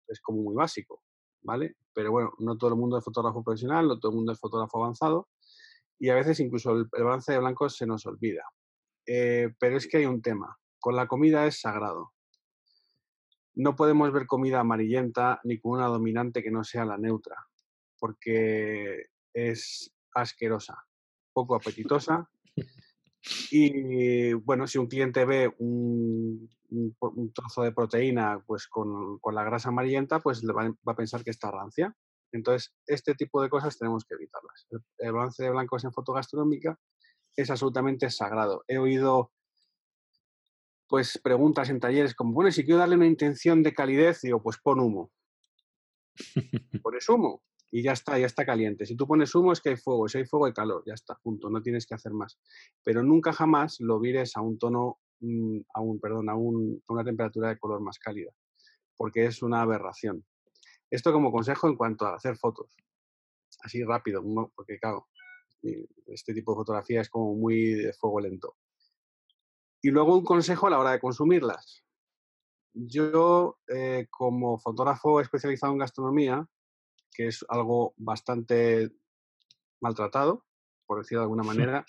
es como muy básico, ¿vale? Pero bueno, no todo el mundo es fotógrafo profesional, no todo el mundo es fotógrafo avanzado y a veces incluso el, balance de blancos se nos olvida. Eh, pero es que hay un tema, con la comida es sagrado. No podemos ver comida amarillenta ni con una dominante que no sea la neutra porque es asquerosa, poco apetitosa. Y bueno, si un cliente ve un, trozo de proteína pues con, con, la grasa amarillenta, pues le va, a pensar que está rancia. Entonces, este tipo de cosas tenemos que evitarlas. El, balance de blancos en fotogastronómica es absolutamente sagrado. He oído pues preguntas en talleres como, bueno, si quiero darle una intención de calidez, digo, pues pon humo. Pones humo y ya está, ya está caliente. Si tú pones humo es que hay fuego, si hay fuego hay calor, ya está, punto, no tienes que hacer más. Pero nunca jamás lo vires a un tono, mm, a un, perdón, a, una temperatura de color más cálida, porque es una aberración. Esto como consejo en cuanto a hacer fotos, así rápido, porque claro, este tipo de fotografía es como muy de fuego lento. Y luego un consejo a la hora de consumirlas. Yo, eh, como fotógrafo especializado en gastronomía, que es algo bastante maltratado, por decirlo de alguna manera,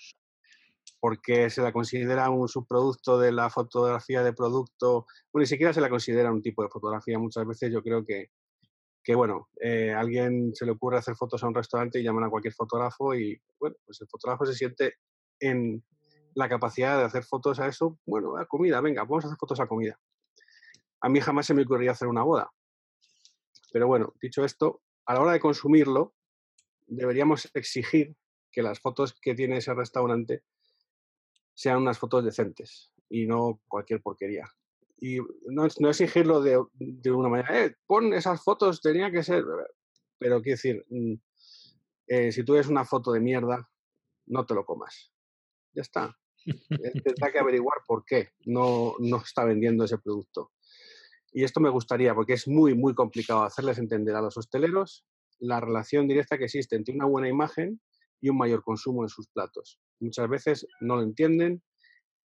porque se la considera un subproducto de la fotografía de producto, bueno, ni siquiera se la considera un tipo de fotografía. Muchas veces yo creo que, que bueno, eh, alguien se le ocurre hacer fotos a un restaurante y llaman a cualquier fotógrafo y, bueno, pues el fotógrafo se siente en la capacidad de hacer fotos a eso, bueno, a comida, venga, vamos a hacer fotos a comida. A mí jamás se me ocurriría hacer una boda. Pero bueno, dicho esto, a la hora de consumirlo, deberíamos exigir que las fotos que tiene ese restaurante sean unas fotos decentes y no cualquier porquería. Y no, exigirlo de, una manera, eh, pon esas fotos, tenía que ser. Pero quiero decir, mm, eh, si tú ves una foto de mierda, no te lo comas. Ya está. Tendrá que averiguar por qué no, no está vendiendo ese producto. Y esto me gustaría, porque es muy, muy complicado hacerles entender a los hosteleros la relación directa que existe entre una buena imagen y un mayor consumo en sus platos. Muchas veces no lo entienden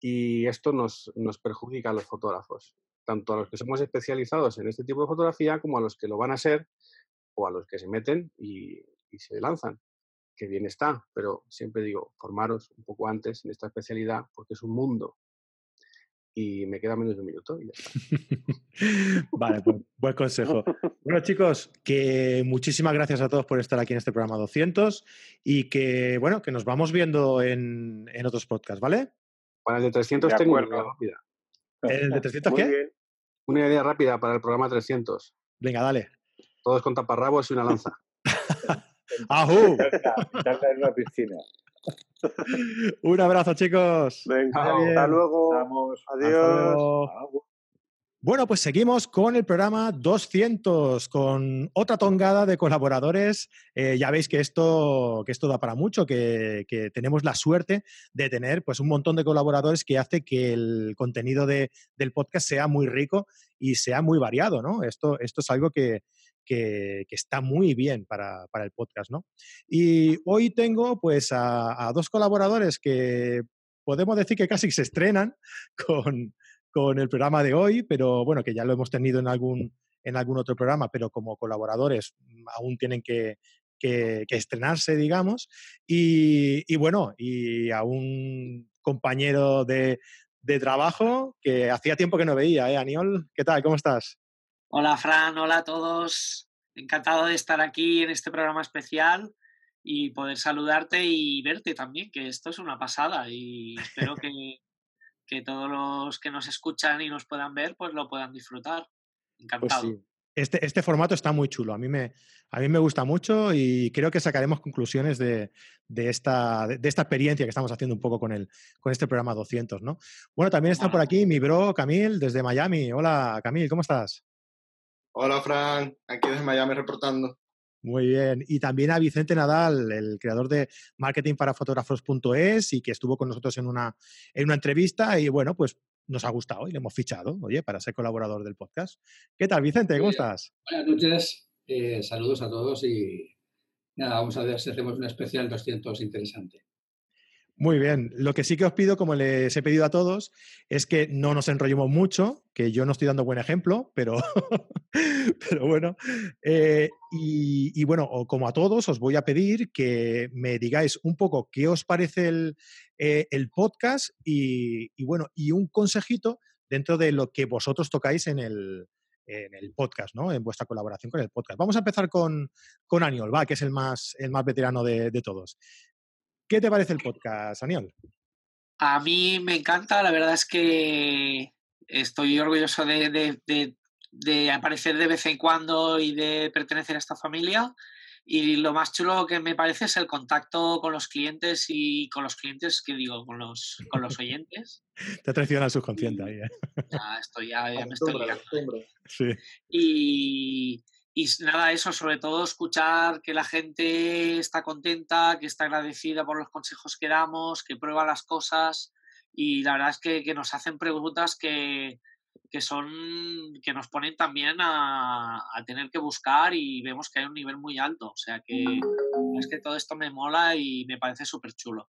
y esto nos, nos perjudica a los fotógrafos, tanto a los que somos especializados en este tipo de fotografía como a los que lo van a ser o a los que se meten y, se lanzan. Que bien está, pero siempre digo, formaros un poco antes en esta especialidad porque es un mundo y me queda menos de un minuto y ya está. vale, pues, buen consejo. Bueno, chicos, que muchísimas gracias a todos por estar aquí en este programa 200 y que, bueno, que nos vamos viendo en, en otros podcasts, ¿vale? Para el de 300 De tengo una acuerdo. idea rápida. ¿El de 300 Muy qué? bien. Una idea rápida para el programa 300. Venga, dale. Todos con taparrabos y una lanza. ¡Ajú! En una piscina. Un abrazo, chicos. Venga, hasta luego. Vamos. Hasta Adiós. luego. Bueno, pues seguimos con el programa 200, con otra tongada de colaboradores. Eh, ya veis que esto, que esto da para mucho, que, que tenemos la suerte de tener pues, un montón de colaboradores que hace que el contenido de- del podcast sea muy rico y sea muy variado. ¿no? Esto, esto es algo que, que- está muy bien para, para el podcast. ¿no? Y hoy tengo pues, a, dos colaboradores que podemos decir que casi se estrenan con, con el programa de hoy, pero bueno, que ya lo hemos tenido en algún, en algún otro programa, pero como colaboradores mm, aún tienen que, que- estrenarse, digamos. Y, y bueno, y a un compañero de, de trabajo que hacía tiempo que no veía, ¿eh? Aniol, ¿qué tal? ¿Cómo estás? Hola Fran, hola a todos. Encantado de estar aquí en este programa especial y poder saludarte y verte también, que esto es una pasada y espero que, que todos los que nos escuchan y nos puedan ver, pues lo puedan disfrutar. Pues Encantado. sí. Este, este formato está muy chulo. A mí me, a mí me gusta mucho y creo que sacaremos conclusiones de, de esta, de, de esta experiencia que estamos haciendo un poco con, el, con este programa 200. ¿no? Bueno, también está por aquí mi bro Camil desde Miami. Hola, Camil, ¿cómo estás? Hola, Fran. Aquí desde Miami reportando. Muy bien. Y también a Vicente Nadal, el creador de marketingparafotógrafos.es y que estuvo con nosotros en una, en una entrevista y bueno, pues nos ha gustado y le hemos fichado, oye, para ser colaborador del podcast. ¿Qué tal, Vicente? ¿Cómo estás? Buenas noches, eh, saludos a todos y nada, vamos a ver si hacemos un especial 200 interesante. Muy bien. Lo que sí que os pido, como les he pedido a todos, es que no nos enrollemos mucho, que yo no estoy dando buen ejemplo, pero, pero bueno. Eh, y, bueno, como a todos, os voy a pedir que me digáis un poco qué os parece el, eh, el podcast y, y bueno, y un consejito dentro de lo que vosotros tocáis en el, en el podcast, ¿no? En vuestra colaboración con el podcast. Vamos a empezar con, con Aniol, va, que es el más, el más veterano de, de todos. ¿Qué te parece el podcast, Aniol? A mí me encanta, la verdad es que estoy orgulloso de, de- de- de aparecer de vez en cuando y de pertenecer a esta familia. Y lo más chulo que me parece es el contacto con los clientes y con los clientes, que digo, con los, con los oyentes. Te traiciona el subconsciente ahí, ¿eh? Ya estoy, ya, ya me estoy liando. Sí. Y, y nada, eso, sobre todo escuchar que la gente está contenta, que está agradecida por los consejos que damos, que prueba las cosas y la verdad es que, que nos hacen preguntas que, que son que nos ponen también a, a tener que buscar y vemos que hay un nivel muy alto. O sea que es que todo esto me mola y me parece súper chulo.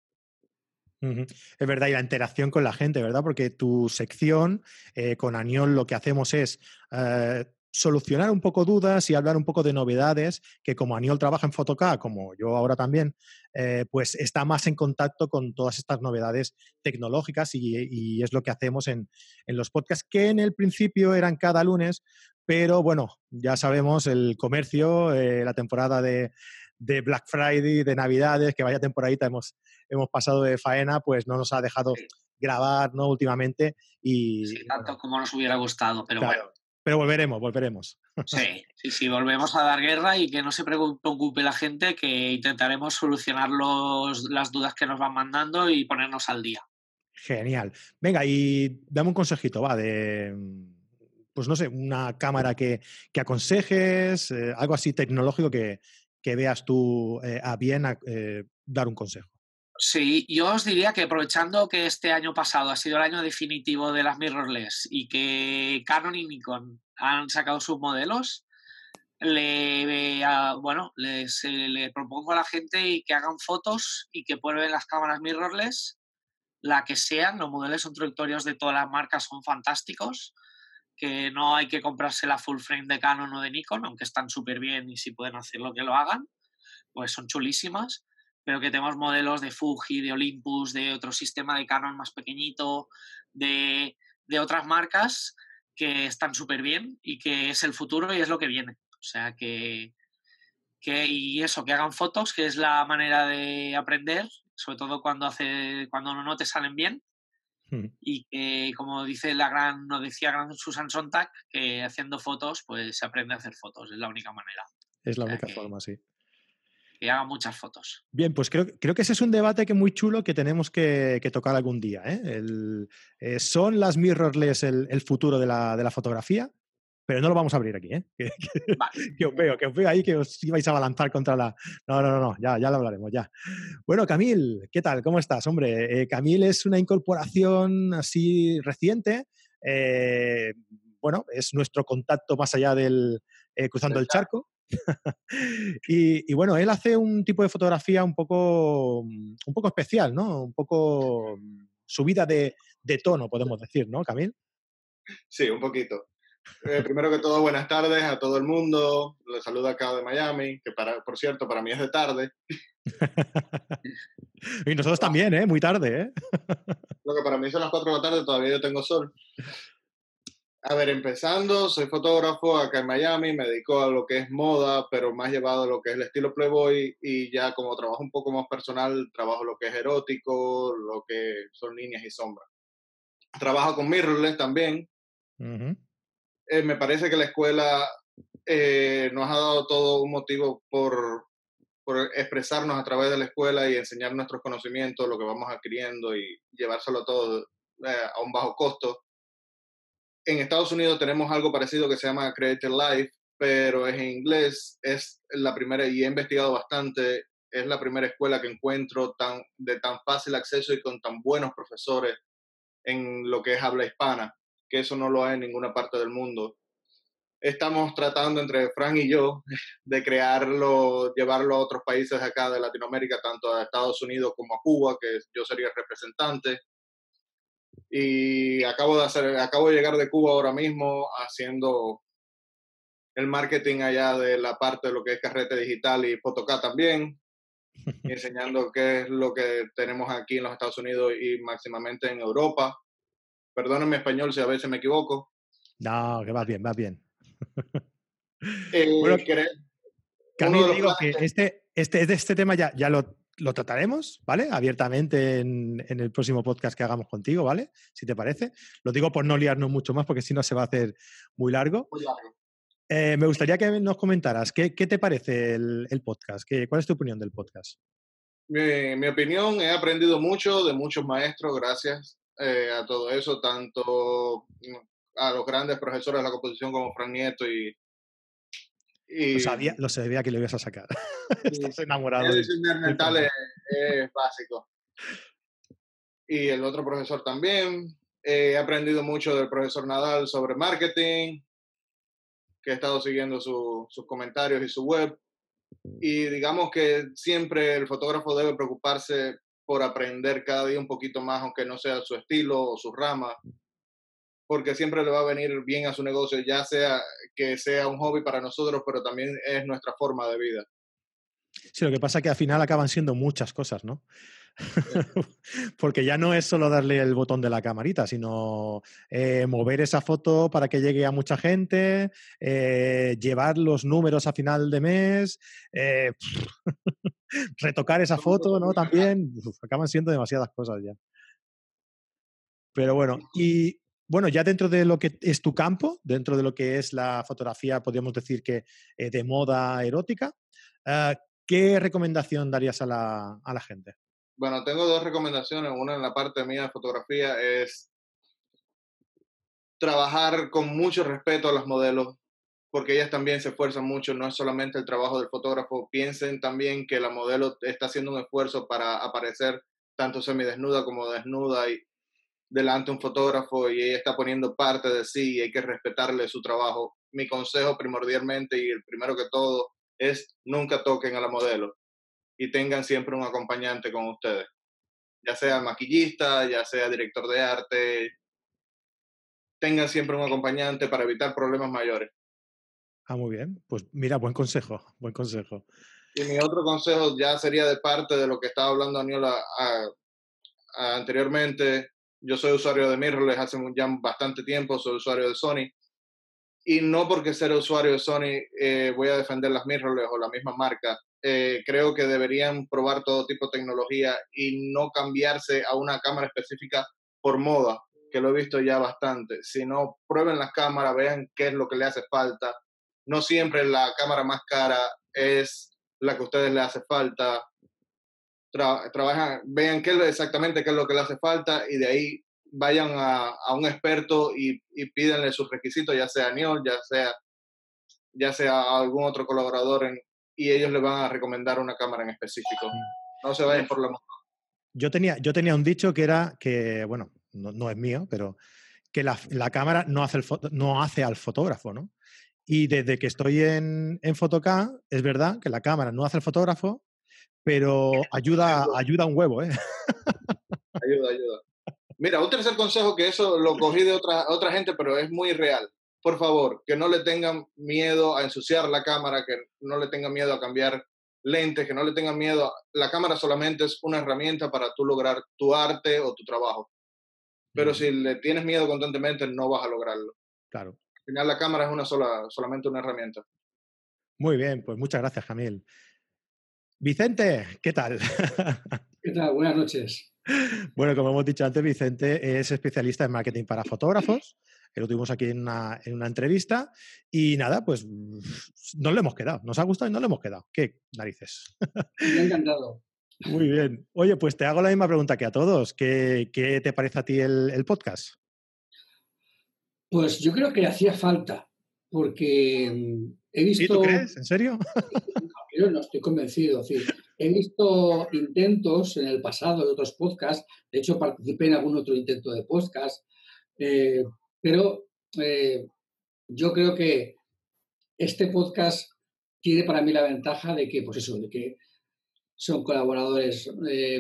Es verdad, y la interacción con la gente, ¿verdad? Porque tu sección eh, con Aniol lo que hacemos es eh, solucionar un poco dudas y hablar un poco de novedades, que como Aniol trabaja en Photocad, como yo ahora también, eh, pues está más en contacto con todas estas novedades tecnológicas y, y es lo que hacemos en, en los podcasts, que en el principio eran cada lunes, pero bueno, ya sabemos el comercio, eh, la temporada de, de Black Friday, de Navidades, que vaya temporadita hemos, hemos pasado de faena, pues no nos ha dejado grabar ¿no? últimamente y Sí, bueno, tanto como nos hubiera gustado, pero claro, bueno. Pero volveremos, volveremos. Sí, sí, sí, volvemos a dar guerra y que no se preocupe la gente, que intentaremos solucionar los, las dudas que nos van mandando y ponernos al día. Genial. Venga, y dame un consejito, va, de, pues no sé, una cámara que, que aconsejes, eh, algo así tecnológico que, que veas tú eh, a bien a, eh, dar un consejo. Sí, yo os diría que aprovechando que este año pasado ha sido el año definitivo de las mirrorless y que Canon y Nikon han sacado sus modelos, le, a- bueno, les, eh, le propongo a la gente y que hagan fotos y que prueben las cámaras mirrorless, la que sean, los modelos introductorios de todas las marcas son fantásticos, que no hay que comprarse la full frame de Canon o de Nikon, aunque están súper bien y si pueden hacerlo que lo hagan, pues son chulísimas pero que tenemos modelos de Fuji, de Olympus, de otro sistema de Canon más pequeñito, de, de otras marcas que están súper bien y que es el futuro y es lo que viene. O sea que, que, y eso, que hagan fotos, que es la manera de aprender, sobre todo cuando hace, cuando no te salen bien. Hmm. Y que, como dice la gran, nos decía gran Susan Sontag, que haciendo fotos, pues se aprende a hacer fotos, es la única manera. Es la O sea única que- forma, sí. Que haga muchas fotos. Bien, pues creo, creo que ese es un debate que muy chulo que tenemos que, que tocar algún día. ¿eh? El- eh, ¿Son las mirrorless el, el futuro de la, de la fotografía? Pero no lo vamos a abrir aquí, ¿eh? Que, que- Vale. que os veo, que os veo ahí que os ibais a balanzar contra la... No, no, no, no, ya, ya lo hablaremos, ya. Bueno, Camil, ¿qué tal? ¿Cómo estás? Hombre, eh, Camil es una incorporación así reciente. eh, bueno, es nuestro contacto más allá del cruzando el charco. y, y bueno, él hace un tipo de fotografía un poco, mm, un poco especial, ¿no? Un poco mm, subida de, de tono, podemos decir, ¿no, Camil? Sí, un poquito. Eh, primero que todo, buenas tardes a todo el mundo. Les saludo acá de Miami, que para, por cierto, para mí es de tarde. y nosotros también, ¿eh? Muy tarde, ¿eh? Lo que para mí son las 4 de la tarde, todavía yo tengo sol. A ver, empezando, soy fotógrafo acá en Miami, me dedico a lo que es moda, pero más llevado a lo que es el estilo Playboy y ya como trabajo un poco más personal, trabajo lo que es erótico, lo que son líneas y sombras. Trabajo con mirrorless también. Eh, me parece que la escuela eh, nos ha dado todo un motivo por, por expresarnos a través de la escuela y enseñar nuestros conocimientos, lo que vamos adquiriendo y llevárselo todo eh, a un bajo costo. En Estados Unidos tenemos algo parecido que se llama Creative Life, pero es en inglés, es la primera, y he investigado bastante, es la primera escuela que encuentro tan, de tan fácil acceso y con tan buenos profesores en lo que es habla hispana, que eso no lo hay en ninguna parte del mundo. Estamos tratando entre Frank y yo de crearlo, llevarlo a otros países acá de Latinoamérica, tanto a Estados Unidos como a Cuba, que yo sería representante. Y acabo de hacer, acabo de llegar de Cuba ahora mismo haciendo el marketing allá de la parte de lo que es carrete digital y Photocad también, y enseñando qué es lo que tenemos aquí en los Estados Unidos y máximamente en Europa. Perdonen mi español si a veces me equivoco. No, que vas bien, vas bien. Eh, Bueno, uno de los digo que este, este, este tema ya, ya lo, lo trataremos, ¿vale? Abiertamente en, en el próximo podcast que hagamos contigo, ¿vale? Si te parece. Lo digo por no liarnos mucho más, porque si no se va a hacer muy largo. muy largo. Eh, me gustaría que nos comentaras, ¿qué, qué te parece el, el podcast? ¿Qué, ¿Cuál es tu opinión del podcast? Mi, mi opinión, he aprendido mucho de muchos maestros gracias eh, a todo eso, tanto mm, a los grandes profesores de la composición como Fran Nieto y... y Lo sabía, lo sabía que lo ibas a sacar. Estás enamorado. el diseño mental es, es básico. Y el otro profesor también. Eh, he aprendido mucho del profesor Nadal sobre marketing, que he estado siguiendo su- sus comentarios y su web. Y digamos que siempre el fotógrafo debe preocuparse por aprender cada día un poquito más, aunque no sea su estilo o su rama, porque siempre le va a venir bien a su negocio, ya sea que sea un hobby para nosotros, pero también es nuestra forma de vida. Sí, lo que pasa es que al final acaban siendo muchas cosas, ¿no? Porque ya no es solo darle el botón de la camarita, sino eh, mover esa foto para que llegue a mucha gente, eh, llevar los números a final de mes, eh, retocar esa foto, ¿no? También uf, acaban siendo demasiadas cosas ya. Pero bueno, y bueno, ya dentro de lo que es tu campo, dentro de lo que es la fotografía, podríamos decir que eh, de moda erótica, ah, ¿qué recomendación darías a la, a la gente? Bueno, tengo dos recomendaciones. Una en la parte mía de fotografía es trabajar con mucho respeto a los modelos, porque ellas también se esfuerzan mucho, no es solamente el trabajo del fotógrafo. Piensen también que la modelo está haciendo un esfuerzo para aparecer tanto semidesnuda como desnuda y delante de un fotógrafo y ella está poniendo parte de sí y hay que respetarle su trabajo. Mi consejo primordialmente y el primero que todo es nunca toquen a la modelo y tengan siempre un acompañante con ustedes, ya sea maquillista, ya sea director de arte, tengan siempre un acompañante para evitar problemas mayores. Ah, muy bien. Pues mira, buen consejo, buen consejo. Y mi otro consejo ya sería de parte de lo que estaba hablando Aniola a- a- anteriormente, Yo soy usuario de mirrorless hace ya bastante tiempo, soy usuario de Sony. Y no porque ser usuario de Sony eh, voy a defender las mirrorless o la misma marca. Eh, creo que deberían probar todo tipo de tecnología y no cambiarse a una cámara específica por moda, que lo he visto ya bastante. Sino prueben las cámaras, vean qué es lo que le hace falta. No siempre la cámara más cara es la que a ustedes les hace falta. Trabajan, vean qué es exactamente qué es lo que le hace falta y de ahí vayan a, a un experto y, y, pídanle sus requisitos, ya sea NIOL, ya sea, ya sea algún otro colaborador, en, y ellos le van a recomendar una cámara en específico. No se vayan por la yo tenía, yo tenía un dicho que era que, bueno, no, no es mío, pero que la, la cámara no hace, el no hace al fotógrafo, ¿no? Y desde que estoy en, en Photocá, es verdad que la cámara no hace el fotógrafo, pero ayuda, ayuda un huevo, ¿eh? Ayuda, ayuda. Mira, un tercer consejo que eso lo cogí de otra, otra gente, pero es muy real. Por favor, que no le tengan miedo a ensuciar la cámara, que no le tengan miedo a cambiar lentes, que no le tengan miedo. La cámara solamente es una herramienta para tú lograr tu arte o tu trabajo. Pero si le tienes miedo constantemente, no vas a lograrlo. Claro final la cámara es una sola, solamente una herramienta. Muy bien, pues muchas gracias, Jamil. Vicente, ¿qué tal? ¿Qué tal? Buenas noches. Bueno, como hemos dicho antes, Vicente es especialista en marketing para fotógrafos. Lo tuvimos aquí en una, en una, entrevista y nada, pues no le hemos quedado. Nos ha gustado y no le hemos quedado. ¿Qué narices? Me ha encantado. Muy bien. Oye, pues te hago la misma pregunta que a todos. ¿Qué, qué te parece a ti el, el podcast? Pues yo creo que hacía falta, porque mm, he visto... ¿Y tú crees? ¿En serio? Yo no estoy convencido. he visto intentos en el pasado de otros podcasts, de hecho participé en algún otro intento de podcast, eh, pero eh, yo creo que este podcast tiene para mí la ventaja de que, pues eso, de que son colaboradores eh,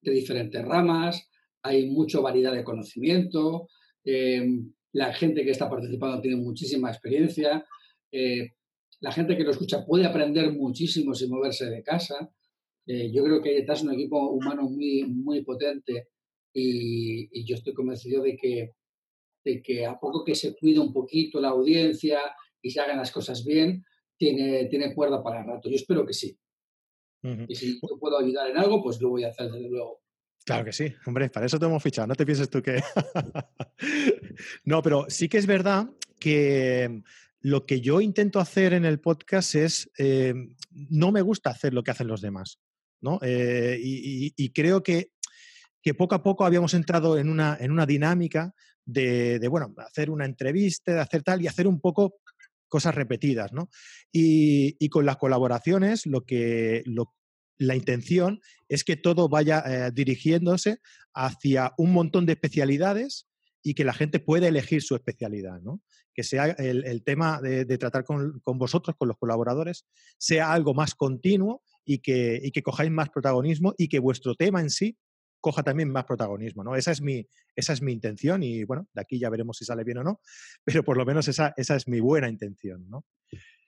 de diferentes ramas, hay mucha variedad de conocimiento, la gente que está participando tiene muchísima experiencia, eh, la gente que lo escucha puede aprender muchísimo sin moverse de casa. Eh, yo creo que detrás un equipo humano muy, muy potente y, yo estoy convencido de que, de que a poco que se cuida un poquito la audiencia y se hagan las cosas bien, tiene, tiene cuerda para el rato. Yo espero que sí. Y si yo puedo ayudar en algo, pues lo voy a hacer desde luego. Claro que sí, hombre, para eso te hemos fichado, no te pienses tú que... no, pero sí que es verdad que lo que yo intento hacer en el podcast es, eh, no me gusta hacer lo que hacen los demás, ¿no? Eh, y, creo que, que, poco a poco habíamos entrado en una, en una dinámica de, de, bueno, hacer una entrevista, de hacer tal y hacer un poco cosas repetidas, ¿no? Y, y, con las colaboraciones lo que, lo, la intención es que todo vaya eh, dirigiéndose hacia un montón de especialidades y que la gente pueda elegir su especialidad, ¿no? Que sea el, tema de, tratar con, vosotros, con los colaboradores, sea algo más continuo y que, cojáis más protagonismo y que vuestro tema en sí coja también más protagonismo, ¿no? Esa es mi, esa es mi intención y, bueno, de aquí ya veremos si sale bien o no, pero por lo menos esa, esa es mi buena intención, ¿no?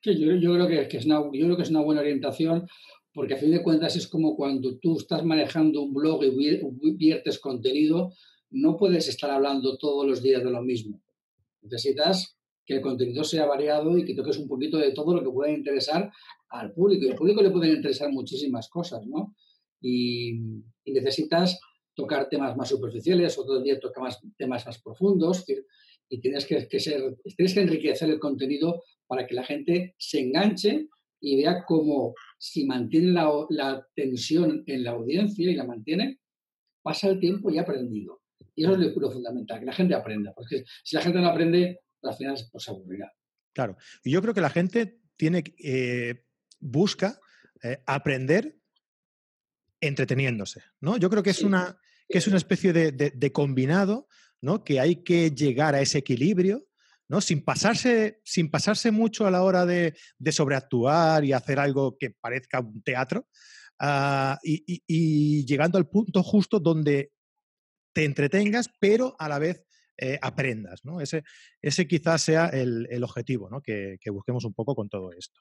Sí, yo, yo creo que, que, es una, yo creo que es una buena orientación porque a fin de cuentas es como cuando tú estás manejando un blog y viertes contenido, no puedes estar hablando todos los días de lo mismo. Necesitas que el contenido sea variado y que toques un poquito de todo lo que pueda interesar al público. Y al público le pueden interesar muchísimas cosas, ¿no? Y, necesitas tocar temas más superficiales, otro día tocar más, temas más profundos, y tienes que, que, ser, tienes que enriquecer el contenido para que la gente se enganche y vea cómo si mantiene la, tensión en la audiencia y la mantiene, pasa el tiempo y ha aprendido. Y eso es lo fundamental, que la gente aprenda. Porque si la gente no aprende, al final pues, se aburrirá. Claro. Y yo creo que la gente tiene, eh, busca eh, aprender entreteniéndose. ¿no? Yo creo que es, una, que es una especie de, de, combinado ¿no? que hay que llegar a ese equilibrio ¿no? Sin pasarse, sin pasarse mucho a la hora de, sobreactuar y hacer algo que parezca un teatro, ah, y, llegando al punto justo donde te entretengas, pero a la vez eh, aprendas. ¿no? Ese, ese quizás sea el, objetivo que, busquemos un poco con todo esto.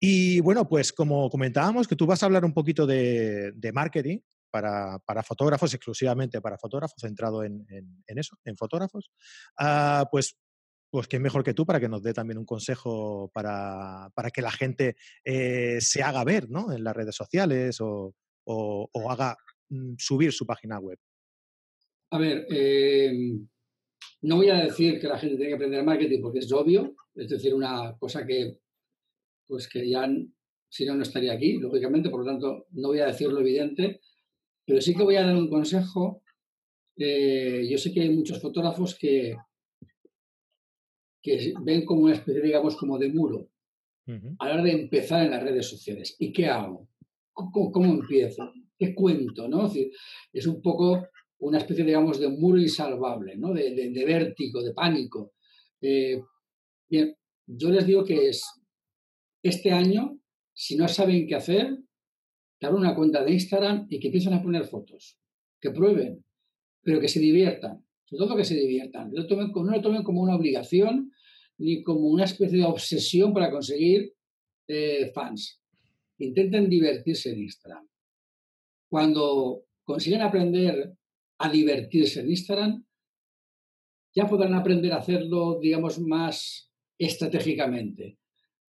Y bueno, pues como comentábamos, que tú vas a hablar un poquito de, marketing, para, para, fotógrafos, exclusivamente para fotógrafos, centrado en, en, eso, en fotógrafos, ah, pues pues quién mejor que tú para que nos dé también un consejo para, para que la gente eh, se haga ver ¿no? en las redes sociales o, o, haga mm, subir su página web. A ver, eh, no voy a decir que la gente tiene que aprender marketing porque es obvio, es decir, una cosa que, pues que ya, si no, no estaría aquí, lógicamente, por lo tanto, no voy a decir lo evidente, pero sí que voy a dar un consejo. Eh, yo sé que hay muchos fotógrafos que, que ven como una especie, digamos, como de muro a la hora de empezar en las redes sociales. ¿Y qué hago? ¿Cómo, empiezo? ¿Qué cuento? ¿no? Es, decir, es un poco una especie, digamos, de muro insalvable, ¿no? de, de, vértigo, de pánico. Eh, bien, yo les digo que es este año, si no saben qué hacer, que abran una cuenta de Instagram y que empiecen a poner fotos, que prueben, pero que se diviertan, sobre todo que se diviertan. No, lo tomen como una obligación ni como una especie de obsesión para conseguir eh, fans. Intenten divertirse en Instagram. Cuando consiguen aprender a divertirse en Instagram, ya podrán aprender a hacerlo, digamos, más estratégicamente.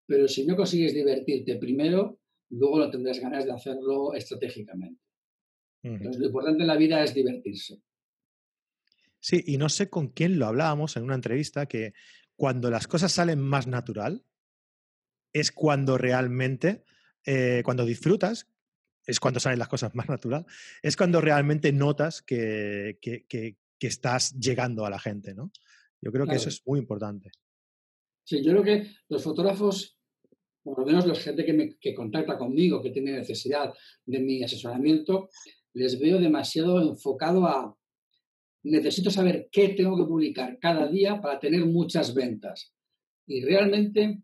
Pero si no consigues divertirte primero, luego no tendrás ganas de hacerlo estratégicamente. Entonces, lo importante en la vida es divertirse. Sí, y no sé con quién lo hablábamos en una entrevista, que cuando las cosas salen más natural, es cuando realmente, eh, cuando disfrutas, es cuando salen las cosas más natural, es cuando realmente notas que, que, estás llegando a la gente, ¿no? Yo creo que eso es muy importante. Sí, yo creo que los fotógrafos, por lo menos la gente que, me, que contacta conmigo, que tiene necesidad de mi asesoramiento, les veo demasiado enfocado a necesito saber qué tengo que publicar cada día para tener muchas ventas. Y realmente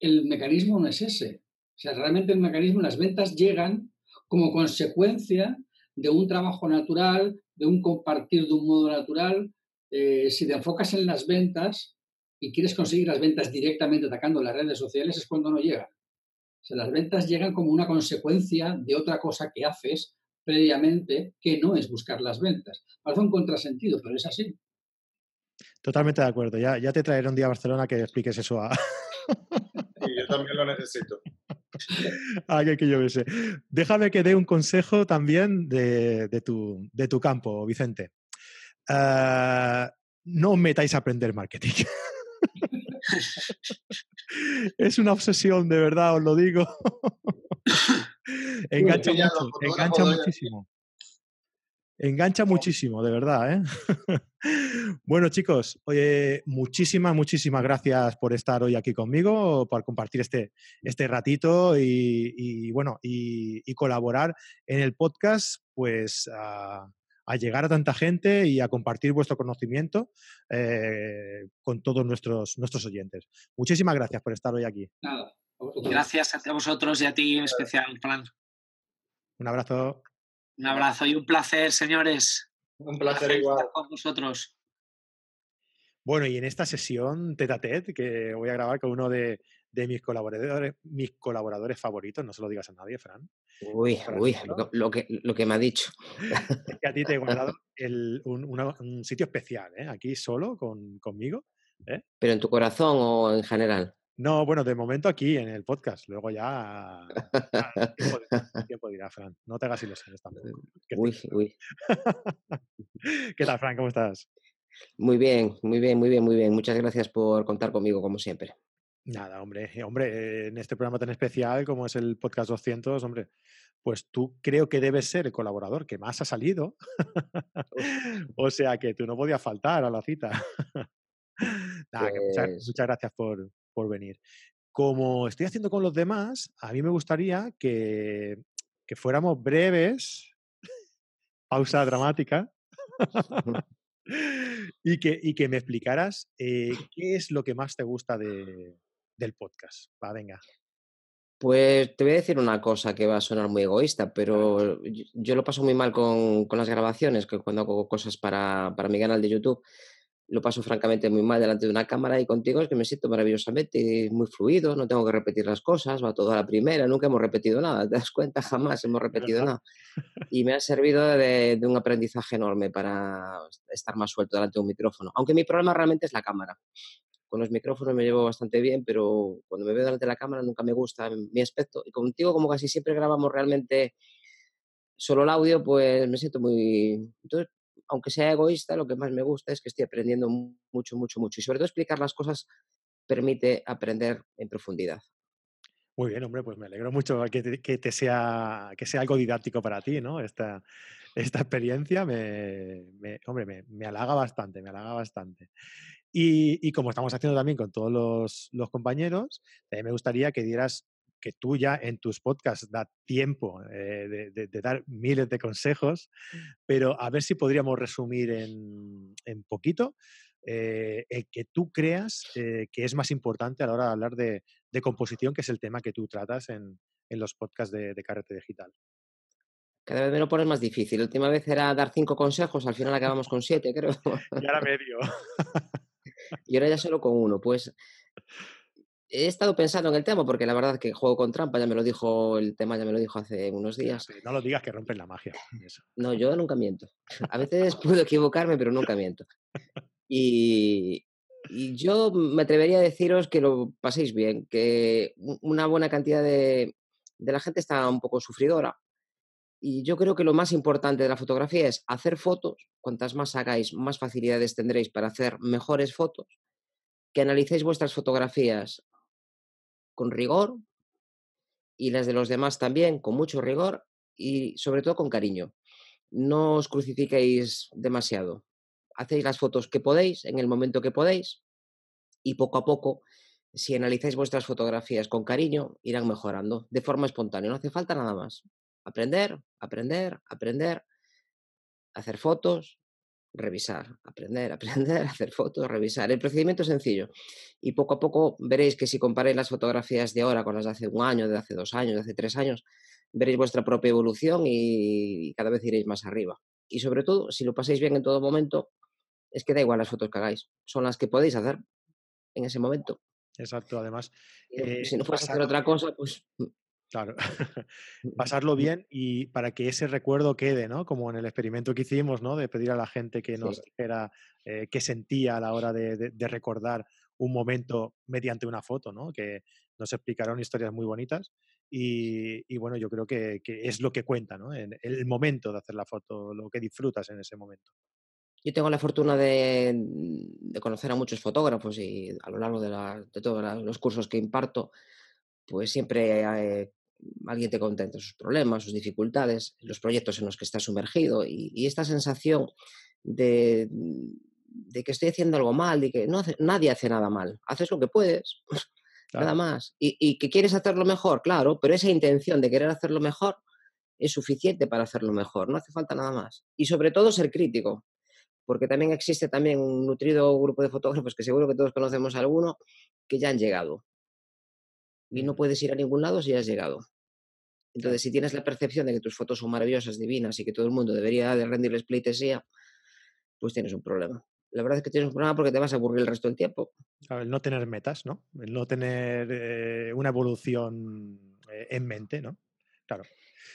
el mecanismo no es ese. O sea, realmente el mecanismo, las ventas llegan como consecuencia de un trabajo natural, de un compartir de un modo natural. Eh, si te enfocas en las ventas y quieres conseguir las ventas directamente atacando las redes sociales, es cuando no llega. O sea, las ventas llegan como una consecuencia de otra cosa que haces previamente, que no es buscar las ventas. Parece un contrasentido, pero es así. Totalmente de acuerdo. Ya, ya te traeré un día a Barcelona que expliques eso a... yo también lo necesito. Ah, que, yo sé. Déjame que dé un consejo también de, tu, de tu, campo, Vicente. Uh, no metáis a aprender marketing. es una obsesión, de verdad, os lo digo. engancha mucho, engancha muchísimo. Engancha muchísimo, de verdad. ¿eh? bueno, chicos, oye, muchísimas, muchísimas gracias por estar hoy aquí conmigo, por compartir este, este ratito y, bueno, y, colaborar en el podcast, pues a, llegar a tanta gente y a compartir vuestro conocimiento eh, con todos nuestros, nuestros oyentes. Muchísimas gracias por estar hoy aquí. Nada. Gracias a vosotros y a ti en especial, Fran. Un abrazo. Un abrazo y un placer, señores. Un placer, igual. con vosotros. Bueno, y en esta sesión tete a tete que voy a grabar con uno de, mis colaboradores, mis colaboradores favoritos, no se lo digas a nadie, Fran. Uy, uy, lo, que, lo que me ha dicho. Es que a ti te he guardado un, sitio especial, ¿eh? aquí solo con, conmigo. ¿eh? ¿Pero en tu corazón o en general? No, bueno, de momento aquí en el podcast. Luego ya. tiempo, dirá, Fran. No te hagas ilusiones tampoco. Uy, uy. ¿Qué tal, Fran? ¿Cómo estás? Muy bien, muy bien, muy bien, muy bien. Muchas gracias por contar conmigo, como siempre. Nada, hombre, eh, hombre, en este programa tan especial como es el podcast 200, hombre, pues tú creo que debes ser el colaborador que más ha salido. o sea que tú no podías faltar a la cita. Nada, muchas, pues muchas, gracias por, por venir. Como estoy haciendo con los demás, a mí me gustaría que, fuéramos breves, pausa dramática, y, que, y que me explicaras eh, qué es lo que más te gusta de, del podcast. Va, venga. Pues te voy a decir una cosa que va a sonar muy egoísta, pero yo, lo paso muy mal con, las grabaciones, que cuando hago cosas para, para mi canal de YouTube, lo paso francamente muy mal delante de una cámara y contigo es que me siento maravillosamente muy fluido, no tengo que repetir las cosas, va todo a la primera, nunca hemos repetido nada, ¿te das cuenta? Jamás hemos repetido nada. Y me ha servido de, de un aprendizaje enorme para estar más suelto delante de un micrófono, aunque mi problema realmente es la cámara. Con los micrófonos me llevo bastante bien, pero cuando me veo delante de la cámara nunca me gusta mi aspecto. Y contigo, como casi siempre grabamos realmente solo el audio, pues me siento muy... Entonces, aunque sea egoísta, lo que más me gusta es que estoy aprendiendo mucho, mucho, mucho. Y sobre todo explicar las cosas permite aprender en profundidad. Muy bien, hombre, pues me alegro mucho que te, que sea, que sea algo didáctico para ti, ¿no? Esta, esta experiencia me hombre, me, me, halaga bastante, me halaga bastante. Y, y, como estamos haciendo también con todos los, los compañeros, eh, me gustaría que dieras que tú ya en tus podcasts da tiempo eh, de, de, de, dar miles de consejos, pero a ver si podríamos resumir en, en poquito eh, el que tú creas eh, que es más importante a la hora de hablar de, de, composición, que es el tema que tú tratas en, en los podcasts de, de Carrete Digital. Cada vez me lo pones más difícil. La última vez era dar cinco consejos, al final acabamos con siete, creo. Y ahora medio. y ahora ya solo con uno. Pues he estado pensando en el tema porque la verdad que juego con trampa, ya me lo dijo, el tema ya me lo dijo hace unos días. No lo digas que rompen la magia. Eso. No, yo nunca miento. A veces puedo equivocarme, pero nunca miento. Y, y, yo me atrevería a deciros que lo paséis bien, que una buena cantidad de, de la gente está un poco sufridora. Y yo creo que lo más importante de la fotografía es hacer fotos. Cuantas más hagáis, más facilidades tendréis para hacer mejores fotos. Que analicéis vuestras fotografías con rigor y las de los demás también con mucho rigor y sobre todo con cariño. No os crucifiquéis demasiado. Hacéis las fotos que podéis en el momento que podéis y poco a poco, si analizáis vuestras fotografías con cariño, irán mejorando de forma espontánea. No hace falta nada más. Aprender, aprender, aprender, hacer fotos, revisar, aprender, aprender, hacer fotos, revisar. El procedimiento es sencillo y poco a poco veréis que si comparáis las fotografías de ahora con las de hace un año, de hace dos años, de hace tres años, veréis vuestra propia evolución y, cada vez iréis más arriba. Y sobre todo, si lo pasáis bien en todo momento, es que da igual las fotos que hagáis, son las que podéis hacer en ese momento. Exacto, además. Eh, si no fueras a hacer otra cosa, pues Claro, pasarlo bien y para que ese recuerdo quede, ¿no? Como en el experimento que hicimos, ¿no? De pedir a la gente que nos dijera eh, qué sentía a la hora de, de, de, recordar un momento mediante una foto, ¿no? Que nos explicaron historias muy bonitas y, y bueno, yo creo que, que, es lo que cuenta, ¿no? En el momento de hacer la foto, lo que disfrutas en ese momento. Yo tengo la fortuna de, de conocer a muchos fotógrafos y a lo largo de, la, de todos los cursos que imparto, pues siempre eh, alguien te contenta sus problemas, sus dificultades, los proyectos en los que estás sumergido y, y esta sensación de, de, que estoy haciendo algo mal y que no hace, nadie hace nada mal, haces lo que puedes, claro. nada más, y, y, que quieres hacerlo mejor, claro, pero esa intención de querer hacerlo mejor es suficiente para hacerlo mejor, no hace falta nada más. Y sobre todo ser crítico, porque también existe también un nutrido grupo de fotógrafos que seguro que todos conocemos a alguno que ya han llegado y no puedes ir a ningún lado si has llegado. Entonces, si tienes la percepción de que tus fotos son maravillosas, divinas y que todo el mundo debería de rendirles pleitesía, pues tienes un problema. La verdad es que tienes un problema porque te vas a aburrir el resto del tiempo. El no tener metas, ¿no? El no tener eh, una evolución eh, en mente, ¿no? Claro.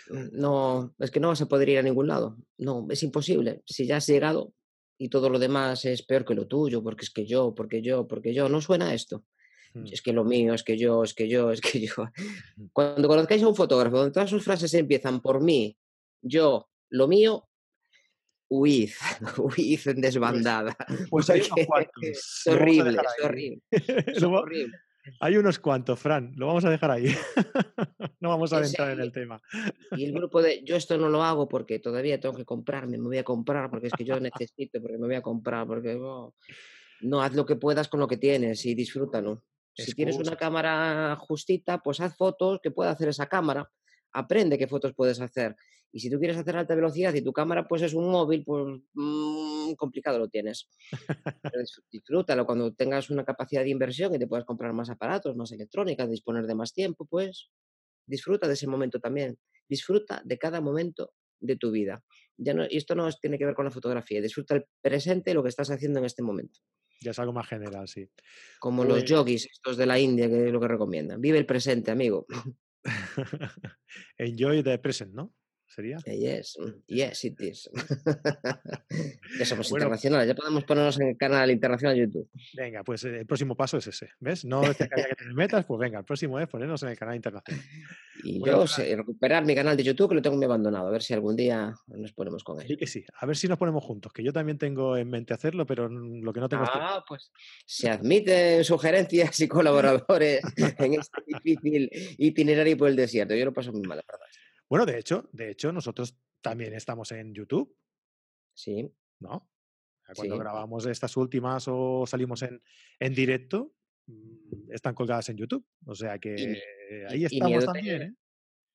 No, es que no vas a poder ir a ningún lado. No, es imposible. Si ya has llegado y todo lo demás es peor que lo tuyo, porque es que yo, porque yo, porque yo, no suena esto. Mm. Es que lo mío, es que yo, es que yo, es que yo. Cuando conozcáis a un fotógrafo donde todas sus frases empiezan por mí, yo, lo mío, huid, huid en desbandada. Pues, pues hay unos cuantos. Es horrible, es horrible. Es horrible. Hay unos cuantos, Fran, lo vamos a dejar ahí. no vamos a entrar en el tema. Y el grupo de yo esto no lo hago porque todavía tengo que comprarme, me voy a comprar porque es que yo necesito, porque me voy a comprar, porque oh, no, haz lo que puedas con lo que tienes y disfrútalo. Si tienes una cámara justita, pues haz fotos que pueda hacer esa cámara. Aprende qué fotos puedes hacer. Y si tú quieres hacer alta velocidad y tu cámara pues es un móvil, pues mmm, complicado lo tienes. Pero disfrútalo cuando tengas una capacidad de inversión y te puedas comprar más aparatos, más electrónica, disponer de más tiempo, pues disfruta de ese momento también. Disfruta de cada momento de tu vida. Ya no, y esto no tiene que ver con la fotografía, disfruta el presente y lo que estás haciendo en este momento. Ya es algo más general, sí. Como los Pues- yogis estos de la India, que es lo que recomiendan. Vive el presente, amigo. Enjoy the present, ¿no? ¿Sería? Yes, mm, yes, it is. ya somos Bueno. internacionales, ya podemos ponernos en el canal internacional de YouTube. Venga, pues eh, el próximo paso es ese. ¿Ves? No es que haya que tener metas, pues venga, el próximo es ponernos en el canal internacional. Y Bueno, yo sé, recuperar mi canal de YouTube que lo tengo muy abandonado, a ver si algún día nos ponemos con Sí él. que sí. A ver si nos ponemos juntos, que yo también tengo en mente hacerlo, pero lo que no tengo es tiempo. Ah, pues se admiten sugerencias y colaboradores en este difícil itinerario por el desierto. Yo lo paso muy mal, la verdad. Bueno, de hecho, de hecho, nosotros también estamos en YouTube, Sí, ¿no? Cuando Sí. grabamos estas últimas o salimos en, en directo, mm, están colgadas en YouTube. O sea que mi- ahí estamos también, tenía. ¿eh?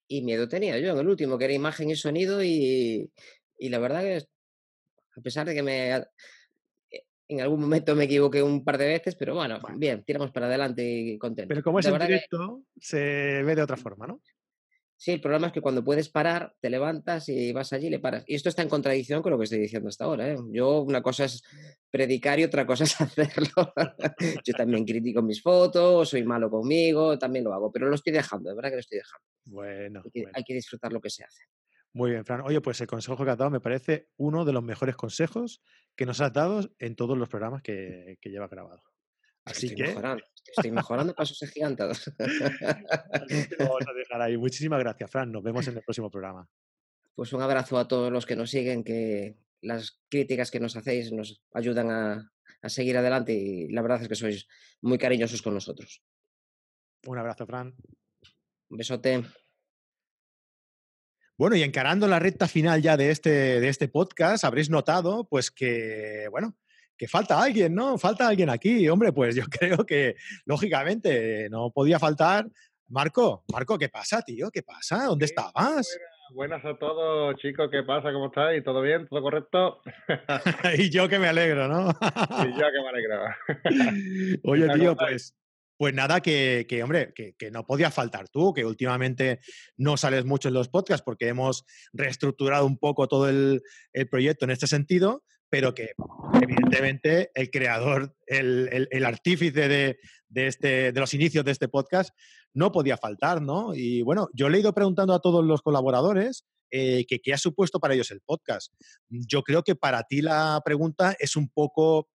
y miedo tenía yo en el último, que era imagen y sonido, y, y la verdad que a pesar de que me a- e- en algún momento me equivoqué un par de veces, pero bueno, Bueno. bien, tiramos para adelante y contento. Pero como es La en que- directo, se ve de otra forma, ¿no? Sí, el problema es que cuando puedes parar, te levantas y vas allí y le paras. Y esto está en contradicción con lo que estoy diciendo hasta ahora. ¿eh? Yo, una cosa es predicar y otra cosa es hacerlo. Yo también critico mis fotos, soy malo conmigo, también lo hago, pero lo estoy dejando, de verdad que lo estoy dejando. Bueno, Hay que, bueno. hay que disfrutar lo que se hace. Muy bien, Fran. Oye, pues el consejo que has dado me parece uno de los mejores consejos que nos has dado en todos los programas que, que llevas grabado. Así estoy que mejorando, estoy mejorando pasos agigantados. así que lo vamos a dejar ahí. Muchísimas gracias, Fran. Nos vemos en el próximo programa. Pues un abrazo a todos los que nos siguen, que las críticas que nos hacéis nos ayudan a, a seguir adelante y la verdad es que sois muy cariñosos con nosotros. Un abrazo, Fran. Un besote. Bueno, y encarando la recta final ya de este, de este podcast, habréis notado, pues que, bueno, que falta alguien, ¿no? Falta alguien aquí. Hombre, pues yo creo que, lógicamente, no podía faltar. Marco, Marco, ¿qué pasa, tío? ¿Qué pasa? ¿Dónde Sí, estabas? Buenas a todos, chicos. ¿Qué pasa? ¿Cómo estáis? ¿Todo bien? ¿Todo correcto? y yo que me alegro, ¿no? y yo que me alegraba. Oye, tío, pues, pues nada, que, que, hombre, que, que no podía faltar tú, que últimamente no sales mucho en los podcasts porque hemos reestructurado un poco todo el, el proyecto en este sentido, pero que evidentemente el creador, el, el, artífice de, de, este, de los inicios de este podcast no podía faltar, ¿no? Y bueno, yo le he ido preguntando a todos los colaboradores eh, que qué ha supuesto para ellos el podcast. Yo creo que para ti la pregunta es un poco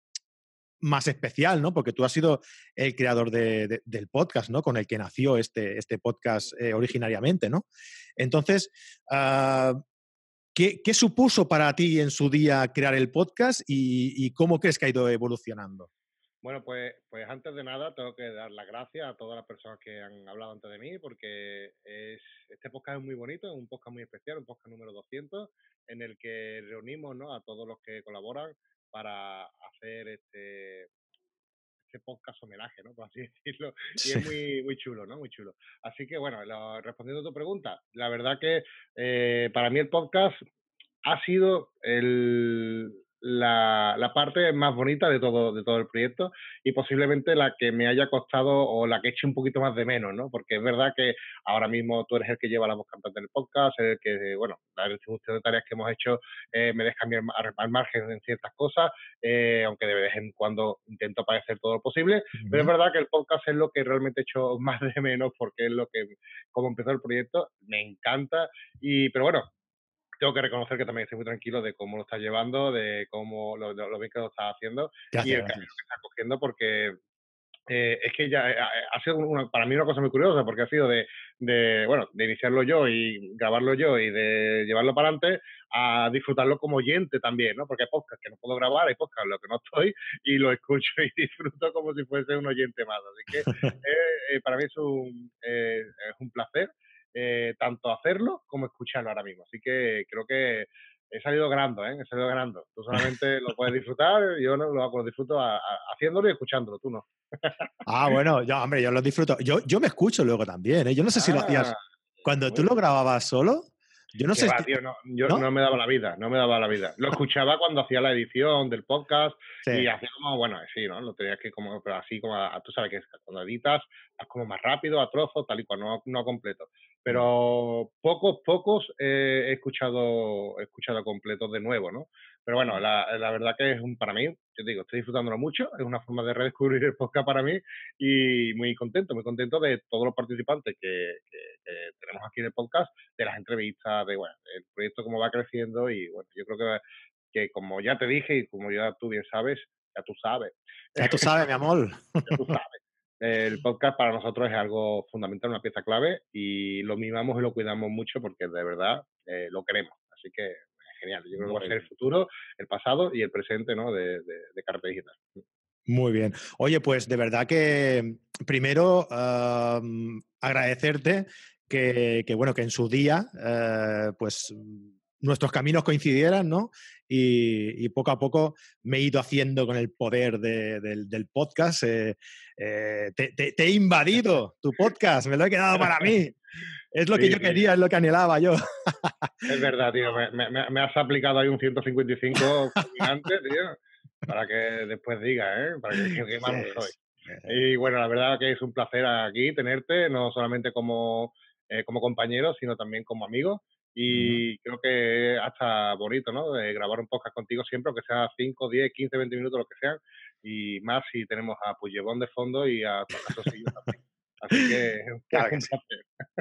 más especial, ¿no? Porque tú has sido el creador de, de, del podcast, ¿no? Con el que nació este, este podcast eh, originariamente, ¿no? Entonces, uh, ¿qué, ¿qué, supuso para ti en su día crear el podcast y, cómo crees que ha ido evolucionando? Bueno, pues, pues antes de nada tengo que dar las gracias a todas las personas que han hablado antes de mí porque es, este podcast es muy bonito, es un podcast muy especial, un podcast número 200 en el que reunimos a todos los que colaboran para hacer este, este podcast homenaje, ¿no? Por así decirlo. Y es muy, muy chulo, ¿no? Muy chulo. Así que, bueno, lo, respondiendo a tu pregunta, la verdad que eh, para mí el podcast ha sido el, la, la, parte más bonita de todo, de todo el proyecto y posiblemente la que me haya costado o la que eche un poquito más de menos, ¿no? Porque es verdad que ahora mismo tú eres el que lleva la voz cantante del podcast, el que, bueno, la distribución de tareas que hemos hecho eh, me deja al, al margen en ciertas cosas, eh, aunque de vez en cuando intento parecer todo lo posible, pero es verdad que el podcast es lo que realmente echo más de menos porque es lo que, como empezó el proyecto, me encanta y, pero bueno, tengo que reconocer que también estoy muy tranquilo de cómo lo estás llevando, de cómo lo, lo bien que lo estás haciendo gracias, y el camino que estás cogiendo, porque eh, es que ya eh, ha sido una, para mí una cosa muy curiosa, porque ha sido de, de, bueno, de iniciarlo yo y grabarlo yo y de llevarlo para adelante a disfrutarlo como oyente también, ¿no? Porque hay podcast que no puedo grabar, hay podcast en los que no estoy y lo escucho y disfruto como si fuese un oyente más. Así que eh, para mí es un, es un placer eh, tanto hacerlo como escucharlo ahora mismo. Así que creo que he salido ganando, ¿eh? He salido ganando. Tú solamente lo puedes disfrutar, yo no, lo, lo disfruto a, a, haciéndolo y escuchándolo, tú no. ah, bueno, yo, hombre, yo lo disfruto. Yo, yo me escucho luego también, ¿eh? Yo no sé si lo hacías cuando tú lo grababas solo. Yo no sé. va, tío, no, yo ¿no? ¿no? me daba la vida, no me daba la vida. Lo escuchaba cuando hacía la edición del podcast Sí. y hacía como, bueno, sí, ¿no? Lo tenías que como, pero así como, a- tú sabes que es- cuando editas, vas como más rápido, a trozos, tal y cual, no, no a completo. Pero pocos, pocos eh, he escuchado, he escuchado completos de nuevo, ¿no? Pero bueno, la, la verdad que es un, para mí, yo te digo, estoy disfrutándolo mucho, es una forma de redescubrir el podcast para mí y muy contento, muy contento de todos los participantes que, que- que tenemos aquí en el podcast, de las entrevistas, de bueno, el proyecto cómo va creciendo y bueno, yo creo que, que como ya te dije y como ya tú bien sabes, ya tú sabes, Ya tú sabes, mi amor. ya tú sabes. El podcast para nosotros es algo fundamental, una pieza clave y lo mimamos y lo cuidamos mucho porque de verdad eh, lo queremos. Así que genial. Yo creo que va a ser el futuro, el pasado y el presente ¿no? de, de, de Carta Digital. Muy bien. Oye, pues de verdad que primero agradecerte que, que, bueno, que en su día, eh, pues nuestros caminos coincidieran, ¿no? Y, y poco a poco me he ido haciendo con el poder de- del, del podcast. eh, eh, te, te- te he invadido tu podcast, me lo he quedado para mí. Es lo que Sí, yo sí. quería, es lo que anhelaba yo. Es verdad, tío. Me, me- me- me has aplicado ahí un 155 fulminante, tío, para que después digas, ¿eh? Para que digas qué malo soy. Y bueno, la verdad que es un placer aquí tenerte, no solamente como, eh, como compañero, sino también como amigo. Y creo que hasta bonito, ¿no? De grabar un podcast contigo siempre, aunque sea 5, 10, 15, 20 minutos, lo que sean. Y más si tenemos a Puyebón de fondo y a, Sosillo también. Así que Claro sí.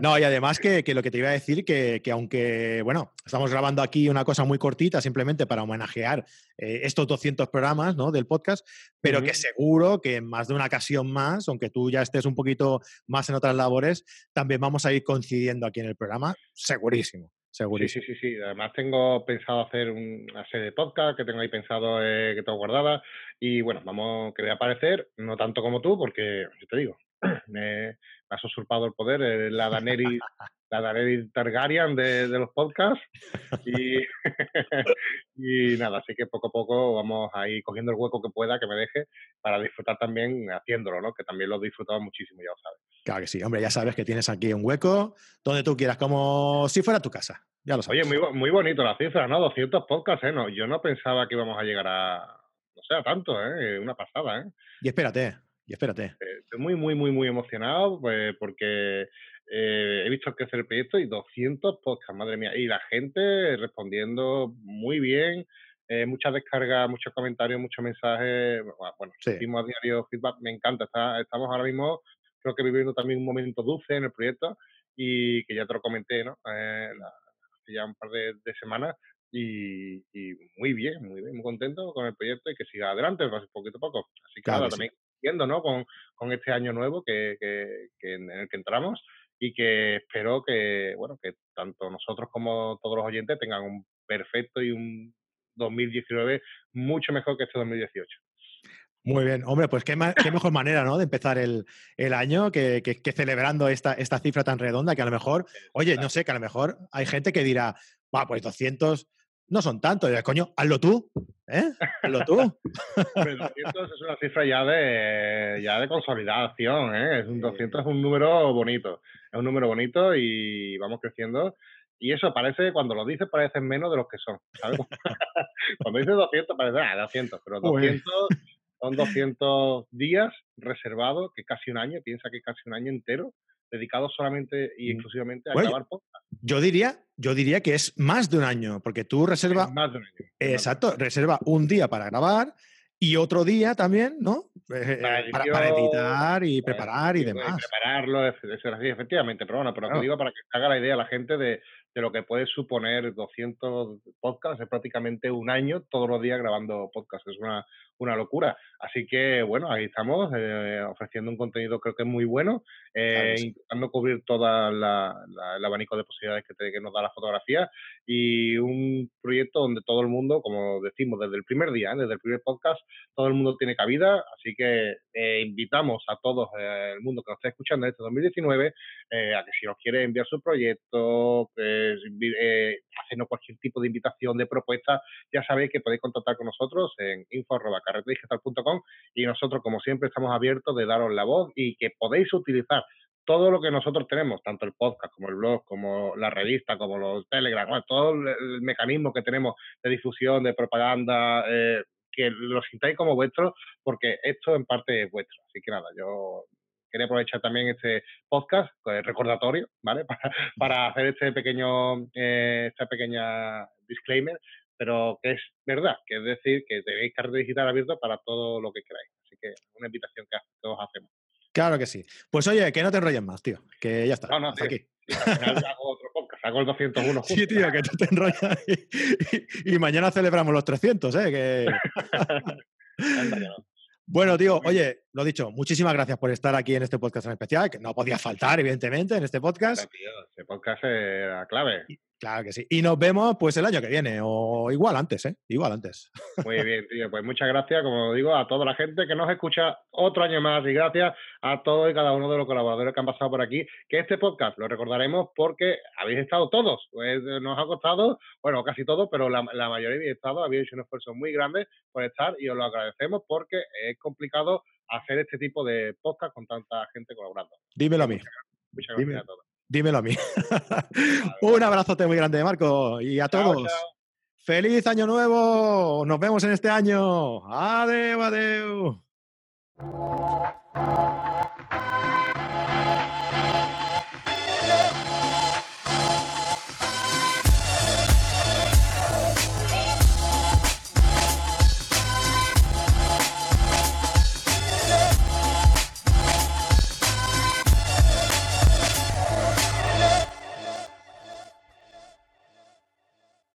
No, y además que, que lo que te iba a decir, que, que aunque, bueno, estamos grabando aquí una cosa muy cortita simplemente para homenajear eh, estos 200 programas ¿no? del podcast, pero que seguro que en más de una ocasión más, aunque tú ya estés un poquito más en otras labores, también vamos a ir coincidiendo aquí en el programa, segurísimo, Sí, segurísimo. sí, sí, sí. Además tengo pensado hacer un- una serie de podcast que tengo ahí pensado eh, que tengo guardada y bueno, vamos, que voy a aparecer, no tanto como tú, porque yo te digo, me, has usurpado el poder, eh, la Daenerys, la Daenerys Targaryen de, de los podcasts y, y nada, así que poco a poco vamos a ir cogiendo el hueco que pueda, que me deje, para disfrutar también haciéndolo, ¿no? Que también lo he disfrutado muchísimo, ya lo sabes. Claro que sí, hombre, ya sabes que tienes aquí un hueco donde tú quieras, como si fuera tu casa. Ya lo sabes. Oye, muy, muy bonito la cifra, ¿no? 200 podcasts, ¿eh? No, yo no pensaba que íbamos a llegar a, no sé, a tanto, ¿eh? Una pasada, ¿eh? Y espérate, y espérate. Eh, Estoy muy, muy, muy, muy emocionado pues, porque eh, he visto crecer el proyecto y 200 podcasts, madre mía. Y la gente respondiendo muy bien, eh, muchas descargas, muchos comentarios, muchos mensajes. Bueno, Sí. recibimos a diario feedback, me encanta. Está- estamos ahora mismo, creo que viviendo también un momento dulce en el proyecto y que ya te lo comenté, ¿no? Eh, la- hace ya un par de, de semanas. Y, y muy bien, muy bien, muy contento con el proyecto y que siga adelante, pues, poquito a poco. Así que Claro nada, que sí. también siguiendo, ¿no? Con, con este año nuevo que, que- que en el que entramos y que espero que, bueno, que tanto nosotros como todos los oyentes tengan un perfecto y un 2019 mucho mejor que este 2018. Muy bien, hombre, pues qué, ma- qué mejor manera, ¿no? De empezar el, el año que, que- que celebrando esta, esta cifra tan redonda que a lo mejor, oye, no sé, que a lo mejor hay gente que dirá, va, pues 200 no son tanto. Y dirás, coño, hazlo tú, ¿eh? Hazlo tú. Pero 200 es una cifra ya de, ya de consolidación, ¿eh? Es un 200 es un número bonito, es un número bonito y vamos creciendo. Y eso parece, cuando lo dices, parecen menos de los que son, ¿sabes? cuando dices 200 parece, ah, 200, pero Joder. 200 son 200 días reservados, que casi un año, piensa que casi un año entero, dedicado solamente y exclusivamente a Bueno, grabar podcast. Yo diría, yo diría que es más de un año, porque tú reserva, Más de un año. exacto, reserva un día para grabar y otro día también, ¿no? Eh, Para para, para edición, editar y para preparar y demás. prepararlo, es, es así, efectivamente, pero bueno, pero Claro. te digo para que haga la idea a la gente de, de lo que puede suponer 200 podcasts, es prácticamente un año todos los días grabando podcasts, es una, una locura. Así que, bueno, ahí estamos, eh, ofreciendo un contenido creo que muy bueno, eh, Claro que sí. intentando cubrir todo el abanico de posibilidades que, te- que nos da la fotografía y un proyecto donde todo el mundo, como decimos desde el primer día, ¿eh? desde el primer podcast, todo el mundo tiene cabida, así que eh, invitamos a todo eh, el mundo que nos esté escuchando en este 2019 eh, a que si nos quiere enviar su proyecto, pues, hacernos cualquier tipo de invitación, de propuesta, ya sabéis que podéis contactar con nosotros en y nosotros, como siempre, estamos abiertos de daros la voz y que podéis utilizar todo lo que nosotros tenemos, tanto el podcast como el blog, como la revista, como los Telegram, bueno, todo el, mecanismo que tenemos de difusión, de propaganda, eh, que lo sintáis como vuestro, porque esto en parte es vuestro. Así que nada, yo quería aprovechar también este podcast, pues, recordatorio, ¿vale? Para, para hacer este pequeño, eh, esta pequeña disclaimer, pero que es verdad, que es decir, que tenéis carta digital abierto para todo lo que queráis. Así que una invitación que, que os hacemos. Claro que sí. Pues oye, que no te enrolles más, tío. Que ya está. No, no, hasta tío. aquí. Y al final hago otro podcast, hago el 201 justo. Sí, tío, que tú te enrollas. Y, y mañana celebramos los 300, ¿eh? Que... Bueno, tío, oye, lo dicho, muchísimas gracias por estar aquí en este podcast en especial, que no podía faltar, evidentemente, en este podcast. Tío, Este podcast era clave. Claro que sí. Y nos vemos pues el año que viene, o igual antes, ¿eh? Igual antes. Muy bien, tío. Pues muchas gracias, como digo, a toda la gente que nos escucha otro año más y gracias a todos y cada uno de los colaboradores que han pasado por aquí. Que este podcast lo recordaremos porque habéis estado todos. Pues eh, nos ha costado, bueno, casi todos, pero la, la mayoría habéis estado, habéis hecho un esfuerzo muy grande por estar y os lo agradecemos porque es complicado hacer este tipo de podcast con tanta gente colaborando. Dímelo a mí. Muchas gracias a todos. Dímelo a mí. Un abrazote muy grande, Marco. Y a Chao, todos. chao. ¡Feliz año nuevo! Nos vemos en este año. Adeu, adeu.